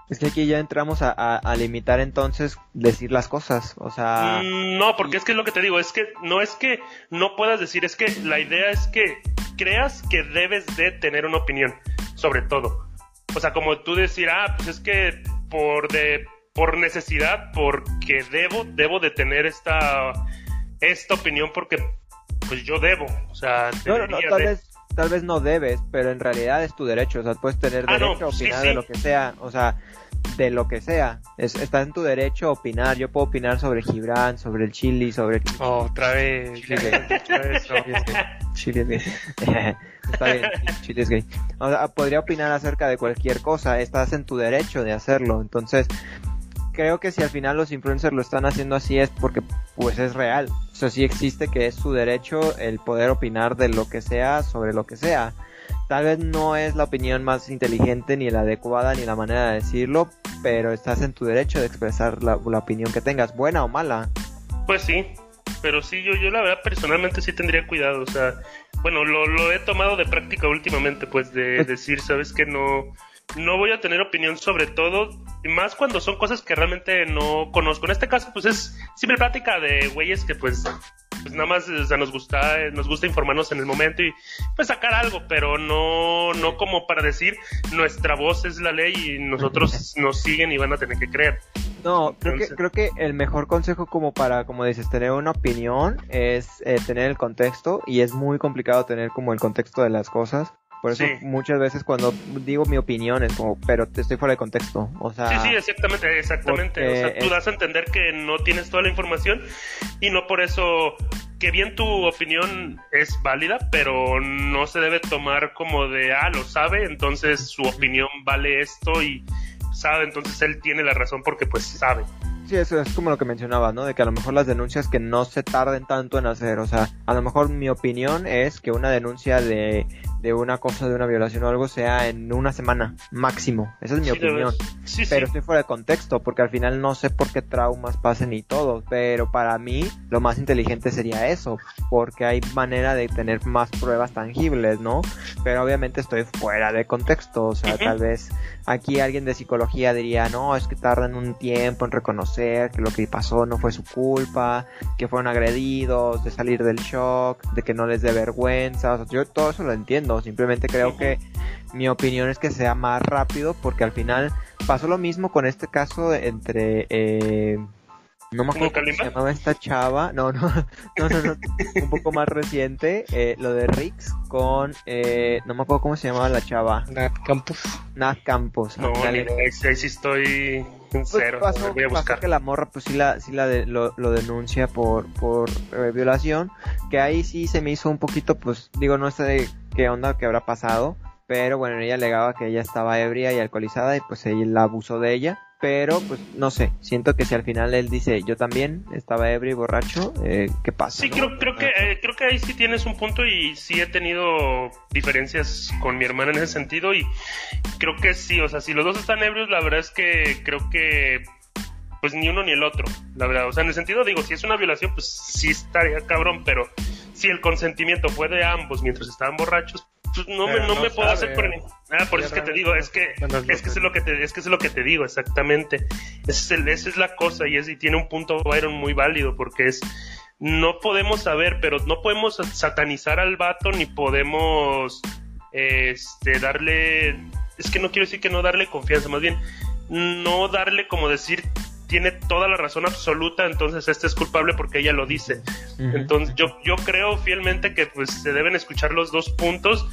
Es que aquí ya entramos a, a, limitar entonces decir las cosas, o sea... Mm, no, porque es que es lo que te digo, es que no es que no puedas decir, es que la idea es que creas que debes de tener una opinión sobre todo. O sea, como tú decir, ah, pues es que por de por necesidad, porque debo, debo de tener esta esta opinión porque pues yo debo, o sea, no, no, tal, vez, tal vez no debes, pero en realidad es tu derecho, o sea, puedes tener ah, derecho a opinar de lo que sea, o sea, de lo que sea, es, está en tu derecho a opinar, yo puedo opinar sobre Gibran, sobre el Chili, sobre... Oh, otra vez, Chile, otra vez, Chile es gay. está bien, Chile es gay. O sea, podría opinar acerca de cualquier cosa, estás en tu derecho de hacerlo, entonces creo que si al final los influencers lo están haciendo así es porque pues es real. Sea, sí existe que es su derecho el poder opinar de lo que sea sobre lo que sea. Tal vez no es la opinión más inteligente ni la adecuada ni la manera de decirlo, pero estás en tu derecho de expresar la, opinión que tengas, buena o mala. Pues sí, pero sí, yo, yo la verdad personalmente sí tendría cuidado, o sea, bueno, lo, lo he tomado de práctica últimamente, pues de pues decir, sabes que no, no voy a tener opinión sobre todo, más cuando son cosas que realmente no conozco. En este caso, pues es simple plática de güeyes que pues, pues nada más o sea, nos gusta, nos gusta informarnos en el momento y pues sacar algo, pero no, no como para decir nuestra voz es la ley y nosotros (laughs) nos siguen y van a tener que creer. No, creo que, creo que el mejor consejo como para, como dices, tener una opinión es eh, tener el contexto y es muy complicado tener como el contexto de las cosas. Por eso muchas veces cuando digo mi opinión es como, pero te estoy fuera de contexto. O sea, sí, sí, exactamente, exactamente. O sea, tú das a entender que no tienes toda la información y no por eso que bien tu opinión es válida, pero no se debe tomar como de, ah, lo sabe, entonces su opinión vale esto y sabe, entonces él tiene la razón porque pues sabe. Sí, eso es como lo que mencionaba, ¿no? De que a lo mejor las denuncias que no se tarden tanto en hacer, o sea, a lo mejor mi opinión es que una denuncia de de una cosa, de una violación o algo, sea en una semana máximo. Esa es mi opinión. pero estoy fuera de contexto, porque al final no sé por qué traumas pasen y todo. Pero para mí, lo más inteligente sería eso, porque hay manera de tener más pruebas tangibles, ¿no? Pero obviamente estoy fuera de contexto. O sea, tal vez aquí alguien de psicología diría, no, es que tardan un tiempo en reconocer que lo que pasó no fue su culpa, que fueron agredidos, de salir del shock, de que no les dé vergüenza. O sea, yo todo eso lo entiendo Simplemente creo que mi opinión es que sea más rápido porque al final pasó lo mismo con este caso entre... Eh, no me acuerdo cómo se llamaba esta chava. No, (laughs) no, no, no, un poco más reciente. Eh, lo de Rix con. Eh, no me acuerdo cómo se llamaba la chava. Nat Campos. Nat Campos. No, ahí sí estoy pues cero. Pasó, voy a buscar. que la morra, pues sí, la, sí la lo, lo, denuncia por, por violación. Que ahí sí se me hizo un poquito, pues, digo, no sé qué onda que habrá pasado. Pero bueno, ella alegaba que ella estaba ebria y alcoholizada y pues él la abusó de ella. Pero pues no sé, siento que si al final él dice yo también estaba ebrio y borracho, eh, ¿qué pasa? Sí, creo, creo, que, eh, creo que ahí sí tienes un punto y sí he tenido diferencias con mi hermana en ese sentido y creo que sí, o sea, si los dos están ebrios, la verdad es que creo que pues ni uno ni el otro, la verdad. O sea, en el sentido digo, si es una violación, pues sí estaría cabrón, pero si el consentimiento fue de ambos mientros estaban borrachos, pues no me, no, me puedo hacer por Ah, por eso es que te digo, es que, es que es lo que te, es que es lo que te digo, exactamente. Esa es, esa es la cosa y es, y tiene un punto Byron muy válido porque es, no podemos saber, pero no podemos satanizar al vato ni podemos, este, darle, es que no quiero decir que no darle confianza, más bien, no darle como decir tiene toda la razón absoluta, entonces este es culpable porque ella lo dice. Entonces yo, yo creo fielmente que pues se deben escuchar los dos puntos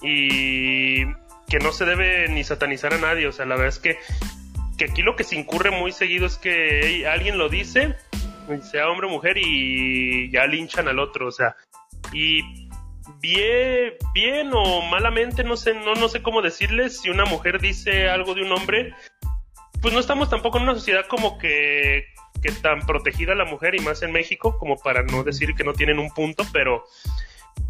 y que no se debe ni satanizar a nadie, o sea, la verdad es que, que aquí lo que se incurre muy seguido es que alguien lo dice, sea hombre o mujer, y ya linchan al otro, o sea, y bien, bien o malamente, no sé, no, no sé cómo decirles, si una mujer dice algo de un hombre, pues no estamos tampoco en una sociedad como que, que tan protegida la mujer y más en México como para no decir que no tienen un punto, pero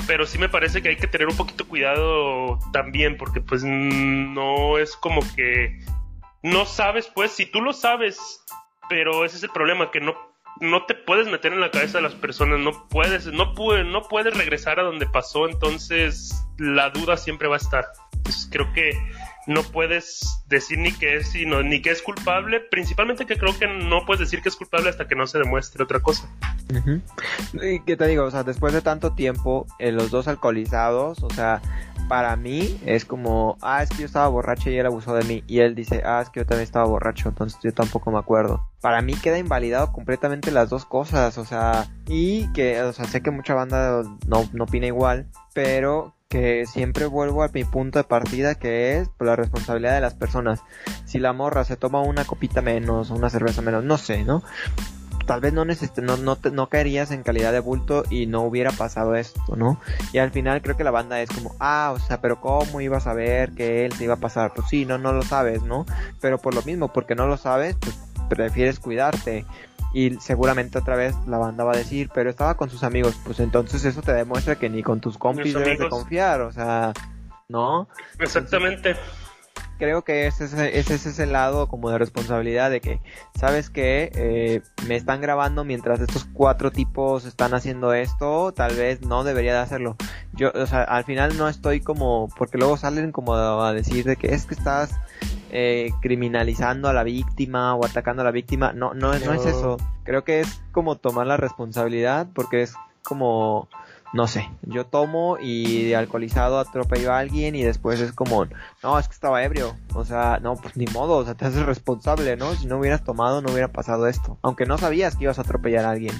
pero sí me parece que hay que tener un poquito cuidado también porque pues no es como que no sabes pues si tú lo sabes pero ese es el problema que no no te puedes meter en la cabeza de las personas no puedes no puede, no puedes regresar a donde pasó entonces la duda siempre va a estar. Creo que no puedes decir ni que es sino, ni que es culpable, principalmente que creo que no puedes decir que es culpable hasta que no se demuestre otra cosa. ¿Y qué te digo? O sea, después de tanto tiempo, eh, los dos alcoholizados, o sea, para mí es como, ah, es que yo estaba borracho y él abusó de mí. Y él dice, ah, es que yo también estaba borracho, entonces yo tampoco me acuerdo. Para mí queda invalidado completamente las dos cosas, o sea, y que, o sea, sé que mucha banda no, no opina igual, pero que siempre vuelvo a mi punto de partida que es por la responsabilidad de las personas. Si la morra se toma una copita menos, una cerveza menos, no sé, ¿no? Tal vez no, no, no, no caerías en calidad de bulto y no hubiera pasado esto, ¿no? Y al final creo que la banda es como, ah, o sea, pero ¿cómo ibas a ver que él se iba a pasar? Pues sí, no, no lo sabes, ¿no? Pero por lo mismo, porque no lo sabes, pues prefieres cuidarte y seguramente otra vez la banda va a decir, pero estaba con sus amigos, pues entonces eso te demuestra que ni con tus compis debes de confiar, o sea, ¿no? Exactamente. Creo que ese, ese, es ese lado como de responsabilidad de que, ¿sabes que eh, me están grabando mientras estos cuatro tipos están haciendo esto, tal vez no debería de hacerlo. Yo, o sea, al final no estoy como, porque luego salen como a decir de que es que estás eh, criminalizando a la víctima o atacando a la víctima. No, no, no, es eso. Creo que es como tomar la responsabilidad porque es como, no sé, yo tomo y de alcoholizado atropello a alguien y después es como, no, es que estaba ebrio. O sea, no, pues ni modo, o sea, te haces responsable, ¿no? Si no hubieras tomado no hubiera pasado esto. Aunque no sabías que ibas a atropellar a alguien.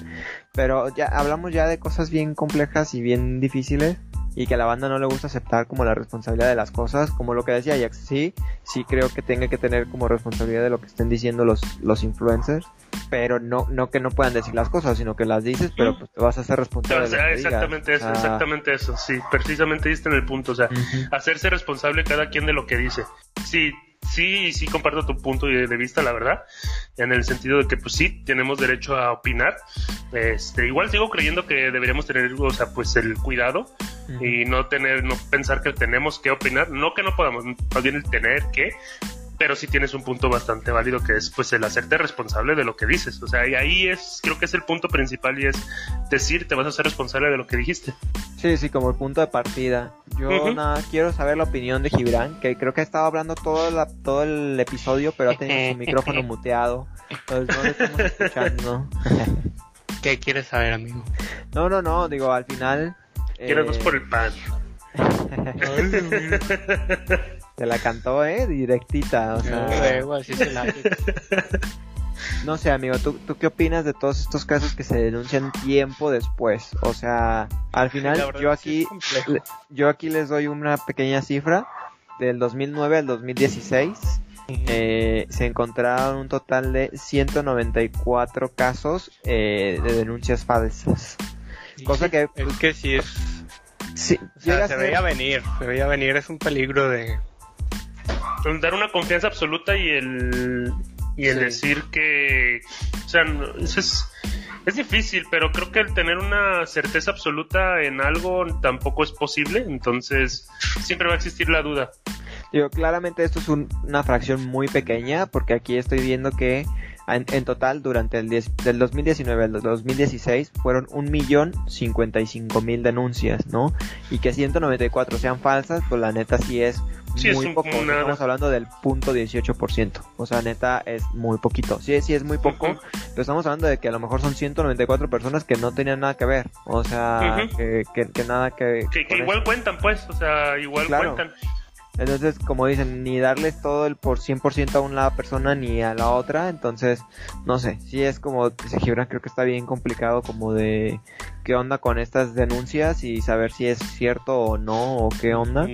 Pero ya hablamos ya de cosas bien complejas y bien difíciles y que a la banda no le gusta aceptar como la responsabilidad de las cosas, como lo que decía Jax, sí, sí creo que tenga que tener como responsabilidad de lo que estén diciendo los, los influencers, pero no, no que no puedan decir las cosas, sino que las dices, pero pues te vas a hacer responsable. exactamente eso, exactamente eso, sí, precisamente diste en el punto, o sea, hacerse responsable cada quien de lo que dice. Sí, sí, sí comparto tu punto de vista, la verdad, en el sentido de que pues sí, tenemos derecho a opinar. Este, igual sigo creyendo que deberíamos tener, o sea, pues el cuidado y no tener, no pensar que tenemos que opinar, no que no podamos, más bien el tener que, pero sí tienes un punto bastante válido que es pues el hacerte responsable de lo que dices. O sea, y ahí es, creo que es el punto principal y es decir, te vas a ser responsable de lo que dijiste. Sí, sí, como el punto de partida. Yo nada, quiero saber la opinión de Gibran, que creo que ha estado hablando todo, la, todo el episodio, pero ha tenido su (laughs) micrófono muteado. Entonces no lo estamos escuchando. (laughs) ¿Qué quieres saber, amigo? No, no, no, digo, al final... Quiero dos por el pan. (laughs) Se la cantó, ¿eh? Directita, o sea... (laughs) No sé, amigo, ¿tú, ¿tú qué opinas de todos estos casos que se denuncian tiempo después? O sea, al final yo aquí, yo aquí les doy una pequeña cifra. Del 2009 al 2016 eh, se encontraron un total de 194 casos eh, de denuncias falsas. Cosa que... Es que sí es... Sí, se veía venir, se veía venir, es un peligro de dar una confianza absoluta y el y el decir que o sea es, es difícil pero creo que el tener una certeza absoluta en algo tampoco es posible entonces siempre va a existir la duda Digo, claramente esto es una fracción muy pequeña porque aquí estoy viendo que en, total, durante el del 2019 al 2016 fueron un millón mil denuncias, ¿no? Y que 194 sean falsas, pues la neta sí es muy poco. Estamos hablando del punto 18%. O sea, neta es muy poquito. Sí, sí es muy poco, pero estamos hablando de que a lo mejor son 194 personas que no tenían nada que ver. O sea, que, que, nada que... Que, igual cuentan, pues. O sea, igual cuentan. Entonces, como dicen, ni darles todo el por 100% a una persona ni a la otra. Entonces, no sé, si es como dice Gibran, creo que está bien complicado como de qué onda con estas denuncias y saber si es cierto o no o qué onda.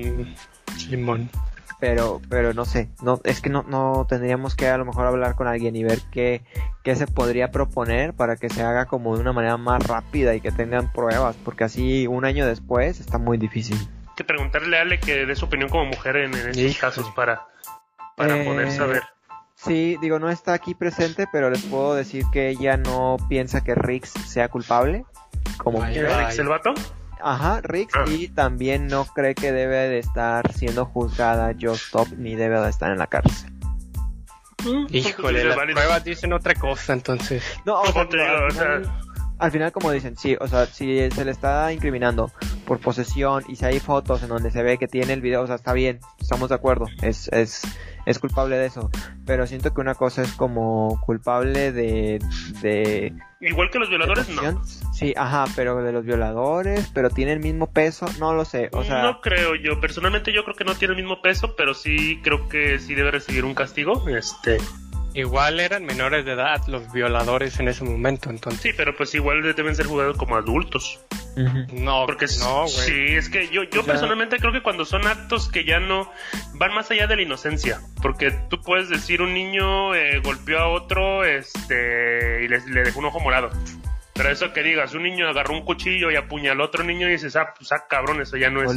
Simón. Pero, pero no sé, no, es que no, no tendríamos que a lo mejor hablar con alguien y ver qué, qué se podría proponer para que se haga como de una manera más rápida y que tengan pruebas, porque así un año después está muy difícil que preguntarle a Ale que dé su opinión como mujer en, estos casos para, para poder eh, saber. Sí, digo, no está aquí presente, pero les puedo decir que ella no piensa que Rix sea culpable. Como ¿Rix el vato? Ajá, Rix, ah. y también no cree que debe de estar siendo juzgada Just Stop ni debe de estar en la cárcel. Mm, Híjole, las pruebas dicen otra cosa, entonces. No, o sea, al final como dicen, sí, o sea, si se le está incriminando por posesión y si hay fotos en donde se ve que tiene el video, o sea, está bien, estamos de acuerdo, es, es, es culpable de eso, pero siento que una cosa es como culpable de... de Igual que los violadores, no. Sí, ajá, pero de los violadores, pero tiene el mismo peso, no lo sé, o sea... No creo yo, personalmente yo creo que no tiene el mismo peso, pero sí creo que sí debe recibir un castigo, este... Igual eran menores de edad los violadores en ese momento, entonces. Sí, pero pues igual deben ser jugados como adultos. No, porque no, Sí, es que yo, yo personalmente creo que cuando son actos que ya no van más allá de la inocencia, porque tú puedes decir un niño eh, golpeó a otro, este, y le, le dejó un ojo morado. Pero eso que digas, un niño agarró un cuchillo y apuñaló a otro niño y dices, ah, pues ah, cabrón, eso ya no es,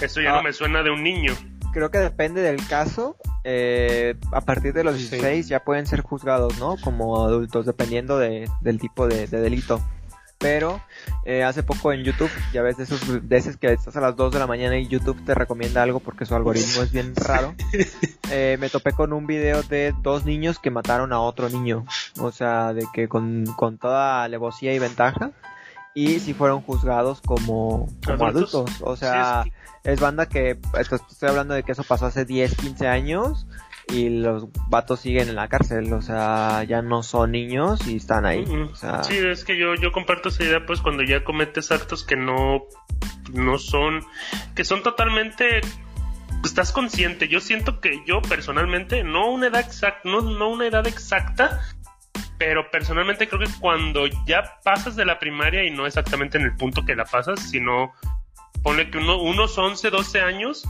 eso ya no ah. me suena de un niño creo que depende del caso. Eh, a partir de los 16 ya pueden ser juzgados, ¿no? Como adultos, dependiendo de, del tipo de, delito. Pero eh, hace poco en YouTube, ya ves de esos veces que estás a las 2 de la mañana y YouTube te recomienda algo porque su algoritmo es bien raro. (laughs) Eh, me topé con un video de dos niños que mataron a otro niño. O sea, de que con, con toda alevosía y ventaja. Y si fueron juzgados como, como adultos. O sea, es banda que, estoy hablando de que eso pasó hace 10, 15 años y los vatos siguen en la cárcel, o sea, ya no son niños y están ahí. Sí, es que yo, yo comparto esa idea, pues cuando ya cometes actos que no, no son, que son totalmente estás consciente. Yo siento que yo personalmente, no una edad exacta, no, no una edad exacta, pero personalmente creo que cuando ya pasas de la primaria y no exactamente en el punto que la pasas, sino pone que unos 11, 12 años,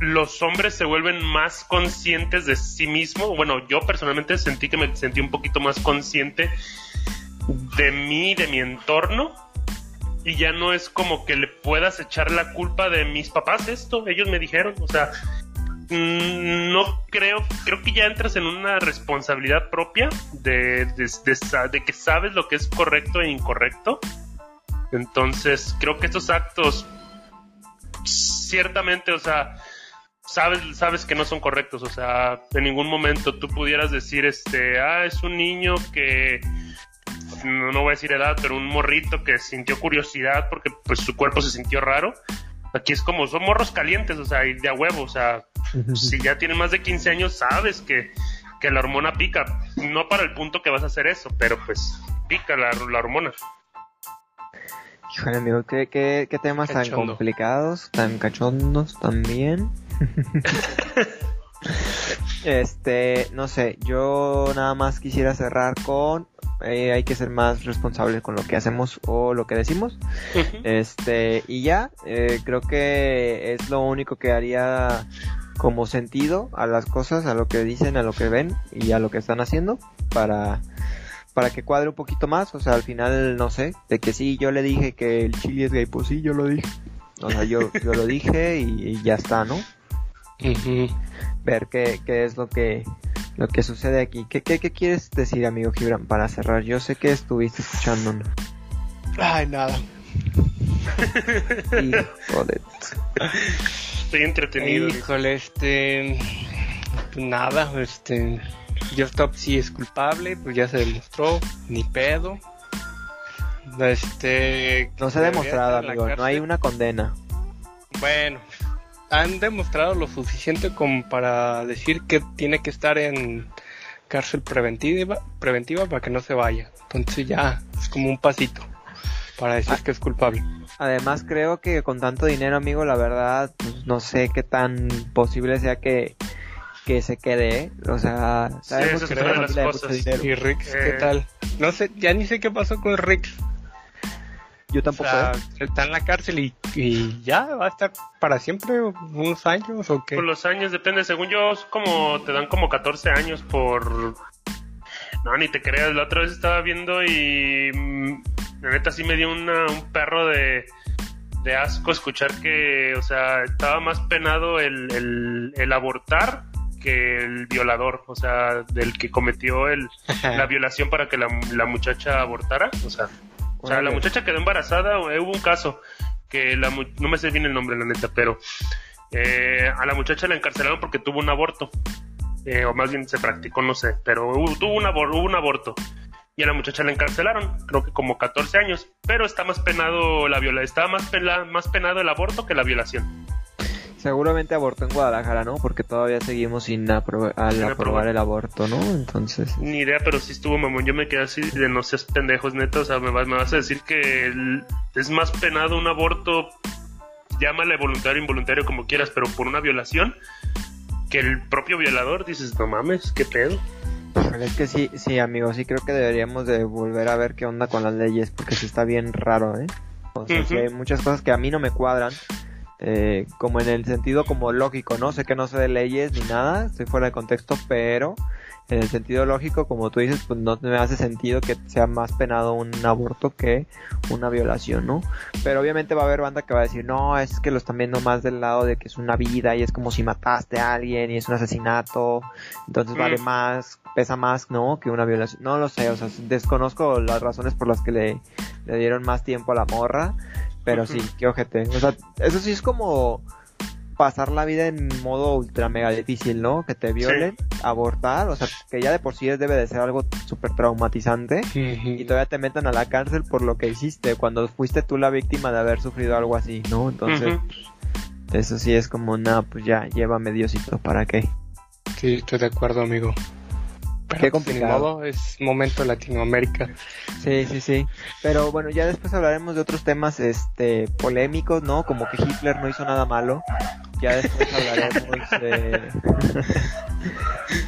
los hombres se vuelven más conscientes de sí mismo. Bueno, yo personalmente sentí que me sentí un poquito más consciente de mí, de mi entorno. Y ya no es como que le puedas echar la culpa de mis papás esto. Ellos me dijeron, o sea, no creo, creo que ya entras en una responsabilidad propia de, de, que sabes lo que es correcto e incorrecto. Entonces, creo que estos actos, ciertamente, o sea, sabes, sabes que no son correctos. O sea, en ningún momento tú pudieras decir, este, ah, es un niño que no, voy a decir edad, pero un morrito que sintió curiosidad porque pues su cuerpo se sintió raro. Aquí es como, son morros calientes, o sea, y de a huevo, o sea, si ya tienes más de 15 años, sabes que, que la hormona pica. No para el punto que vas a hacer eso, pero pues pica la, la hormona. Híjole, amigo, ¿qué, qué, qué temas tan complicados, tan cachondos también? (laughs) este, no sé, yo nada más quisiera cerrar con eh, hay que ser más responsables con lo que hacemos o lo que decimos. Este, y ya, eh, creo que es lo único que haría como sentido a las cosas, a lo que dicen, a lo que ven y a lo que están haciendo para para que cuadre un poquito más, o sea, al final no sé, de que sí yo le dije que el chili es gay, pues sí, yo lo dije. O sea, yo, (laughs) yo lo dije y, ya está, ¿no? Ver qué, qué es lo que lo que sucede aquí. ¿Qué, qué, quieres decir, amigo Gibran, para cerrar? Yo sé que estuviste escuchándonos. Ay, nada. (laughs) Híjole. Estoy entretenido. Híjole, este... Nada, este... Just Stop sí es culpable, pues ya se demostró, ni pedo. Este... No se ha demostrado, amigo, no hay una condena. Bueno, han demostrado lo suficiente como para decir que tiene que estar en cárcel preventiva, preventiva para que no se vaya. Entonces ya es como un pasito para decir ah. que es culpable. Además creo que con tanto dinero, amigo, la verdad, pues, no sé qué tan posible sea que, que se quede, ¿eh? O sea, sabemos que es ¿Y Rix qué eh. tal? No sé, ya ni sé qué pasó con Rix. Yo tampoco. está en la cárcel y, ya va a estar para siempre, unos años o qué. Por los años depende, según yo, como te dan como 14 años por. No, ni te creas, la otra vez estaba viendo y. Mm, la neta sí me dio una, un perro de, de asco escuchar que, o sea, estaba más penado el, el, el abortar que el violador, o sea, del que cometió el, (laughs) la violación para que la, la muchacha abortara, o sea. O sea, la muchacha quedó embarazada, eh, hubo un caso que la, no me sé bien el nombre, la neta, pero eh, a la muchacha la encarcelaron porque tuvo un aborto. Eh, o más bien se practicó, no sé, pero tuvo, un hubo un aborto. Y a la muchacha la encarcelaron, creo que como 14 años, pero está más penado la viola, está más, más penado el aborto que la violación. Seguramente abortó en Guadalajara, ¿no? Porque todavía seguimos sin aprobar el aborto, ¿no? Entonces. Ni idea, pero sí estuvo mamón. Yo me quedé así de no seas pendejos, neto. O sea, me vas, me vas a decir que es más penado un aborto, llámale voluntario o involuntario como quieras, pero por una violación, que el propio violador. Dices, no mames, qué pedo. Es que sí, sí, amigo, sí creo que deberíamos de volver a ver qué onda con las leyes, porque sí está bien raro, ¿eh? O sea, hay muchas cosas que a mí no me cuadran eh, como en el sentido como lógico, ¿no? Sé que no sé de leyes ni nada, estoy fuera de contexto, pero en el sentido lógico, como tú dices, pues no me hace sentido que sea más penado un aborto que una violación, ¿no? Pero obviamente va a haber banda que va a decir, no, es que lo están viendo más del lado de que es una vida y es como si mataste a alguien y es un asesinato, entonces vale mm. más, pesa más, ¿no? Que una violación. No lo sé, o sea, desconozco las razones por las que le, le dieron más tiempo a la morra, pero sí, qué ojete. O sea, eso sí es como pasar la vida en modo ultra mega difícil, ¿no? Que te violen, abortar, o sea, que ya de por sí debe de ser algo súper traumatizante y todavía te metan a la cárcel por lo que hiciste cuando fuiste tú la víctima de haber sufrido algo así, ¿no? Entonces, eso sí es como, nada, pues ya, llévame Diosito, ¿para qué? Sí, estoy de acuerdo, amigo. Qué complicado. es momento Latinoamérica. Sí, sí, sí. Pero bueno, ya después hablaremos de otros temas este polémicos, ¿no? Como que Hitler no hizo nada malo. Ya después (laughs) hablaremos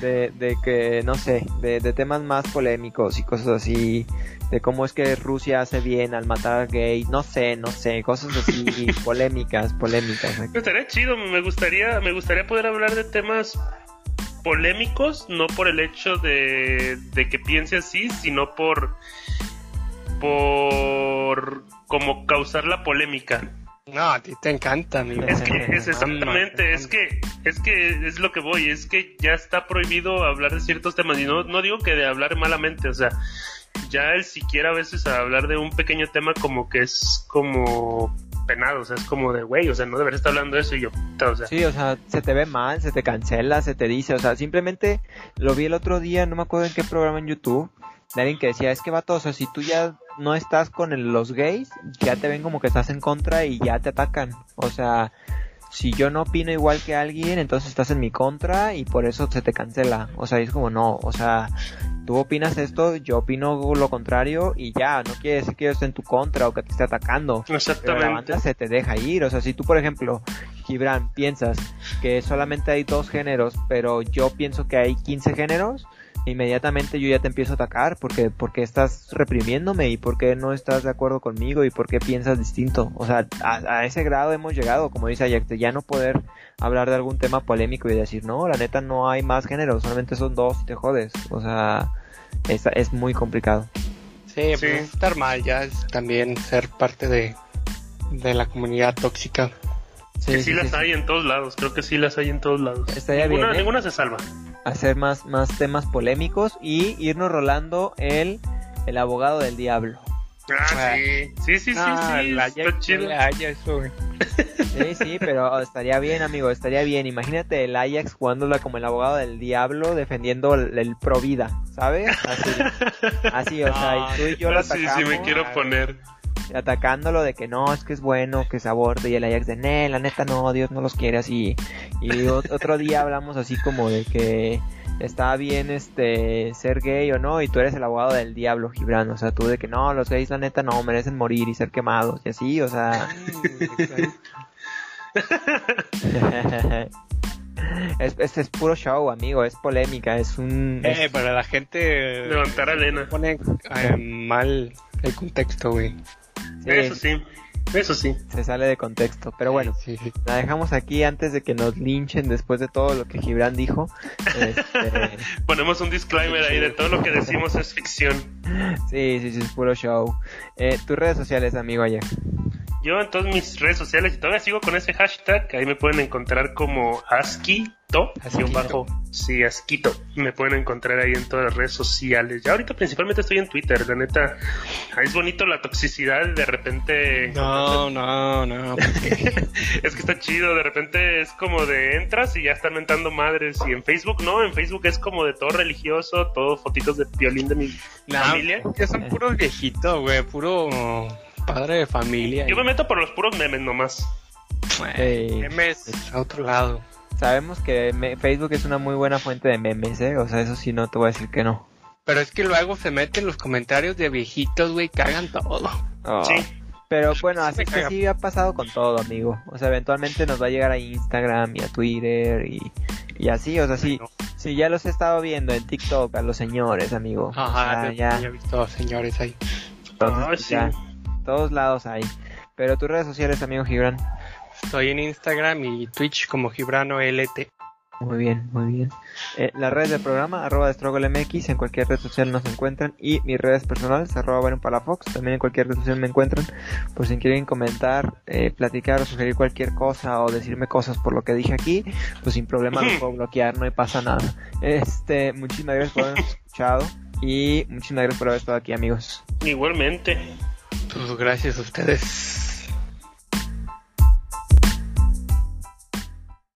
de, de, que, no sé, de, de temas más polémicos y cosas así de cómo es que Rusia hace bien al matar a gay, no sé, no sé, cosas así (laughs) polémicas, polémicas. Estaría chido, me gustaría, me gustaría poder hablar de temas polémicos, no por el hecho de, de que piense así, sino por por como causar la polémica. No, a ti te encanta, amigo. Es que es exactamente, es que es que es lo que voy, es que ya está prohibido hablar de ciertos temas y no, no digo que de hablar malamente, o sea, ya el siquiera a veces hablar de un pequeño tema como que es como penado, o sea, es como de, güey, o sea, no debería estar hablando de eso y yo. Sí, o sea, se te ve mal, se te cancela, se te dice, o sea, simplemente lo vi el otro día, no me acuerdo en qué programa en YouTube, de alguien que decía, es que vato, o sea, si tú ya no estás con los gays, ya te ven como que estás en contra y ya te atacan. O sea, si yo no opino igual que alguien, entonces estás en mi contra y por eso se te cancela. O sea, es como no, o sea, tú opinas esto, yo opino lo contrario y ya, no quiere decir que yo esté en tu contra o que te esté atacando. Exactamente. la banda se te deja ir. O sea, si tú, por ejemplo, Gibran, piensas que solamente hay dos géneros, pero yo pienso que hay 15 géneros, inmediatamente yo ya te empiezo a atacar porque, porque estás reprimiéndome y porque no estás de acuerdo conmigo y porque piensas distinto. O sea, a, ese grado hemos llegado, como dice Ajax, de ya no poder hablar de algún tema polémico y decir, no, la neta no hay más géneros, solamente son dos y te jodes. O sea, es, es muy complicado. Sí, sí. estar mal ya es también ser parte de, de la comunidad tóxica. Sí, que sí, las hay en todos lados, creo que sí las hay en todos lados. Estaría bien, ¿eh? ninguna se salva hacer más, más temas polémicos y irnos rolando el, el abogado del diablo. Ah, sí. Sí, sí, sí, ah, sí. La está chido. eso, (laughs) Sí, sí, pero estaría bien, amigo, estaría bien. Imagínate el Ajax jugándola como el abogado del diablo defendiendo el, pro vida, ¿sabes? Así, (laughs) así o sea, y tú y yo lo atacamos. Sí, sí, me quiero poner (laughs) atacándolo de que no, es que es bueno, que se aborte, y el Ajax de, ne, la neta no, Dios no los quiere así. Y otro día hablamos así como de que está bien este ser gay o no, y tú eres el abogado del diablo, Gibran, o sea, tú de que no, los gays la neta no, merecen morir y ser quemados, y así, o sea... (laughs) es, es, es, puro show, amigo, es polémica, es un... Eh, para la gente... Levantar arena. Pone eh, mal el contexto, güey. Eso sí. Eso sí. Se sale de contexto. Pero bueno, la dejamos aquí antes de que nos linchen después de todo lo que Gibran dijo. Este, (laughs) Ponemos un disclaimer ahí de todo lo que decimos es ficción. Sí, sí, sí, es puro show. Eh, tus redes sociales, amigo, allá. Yo en todas mis redes sociales y todavía sigo con ese hashtag, ahí me pueden encontrar como Asquito, así un bajo, sí, Asquito. Me pueden encontrar ahí en todas las redes sociales. Ya ahorita principalmente estoy en Twitter, la neta. Es bonito la toxicidad de repente. No, no, no. (laughs) es que está chido, de repente es como de entras y ya están mentando madres. Y en Facebook no, en Facebook es como de todo religioso, todo fotitos de violín de mi familia. Que son puros viejitos, güey, puro padre de familia. Yo me meto por los puros memes nomás. memes a otro lado. Sabemos que Facebook es una muy buena fuente de memes, ¿eh? O sea, eso sí no te voy a decir que no. Pero es que luego se meten los comentarios de viejitos, güey, cagan todo. Oh. Sí. Pero bueno, así que sí ha pasado con todo, amigo. O sea, eventualmente nos va a llegar a Instagram y a Twitter y, y así, o sea, sí, sí, ya los he estado viendo en TikTok a los señores, amigo. Ajá, ya. he visto señores ahí. Entonces, sí todos lados hay. Pero tus redes sociales, amigo Gibran. Estoy en Instagram y Twitch como Gibrano LT. Muy bien, muy bien. Eh, las redes del programa, arroba MX, en cualquier red social nos encuentran. Y mis redes personales, arroba Palafox, también en cualquier red social me encuentran. Por si quieren comentar, eh, platicar o sugerir cualquier cosa o decirme cosas por lo que dije aquí, pues sin problema lo (laughs) puedo bloquear, no pasa nada. Este, muchísimas gracias por habernos escuchado y muchísimas gracias por haber estado aquí, amigos. Igualmente. Pues gracias a ustedes.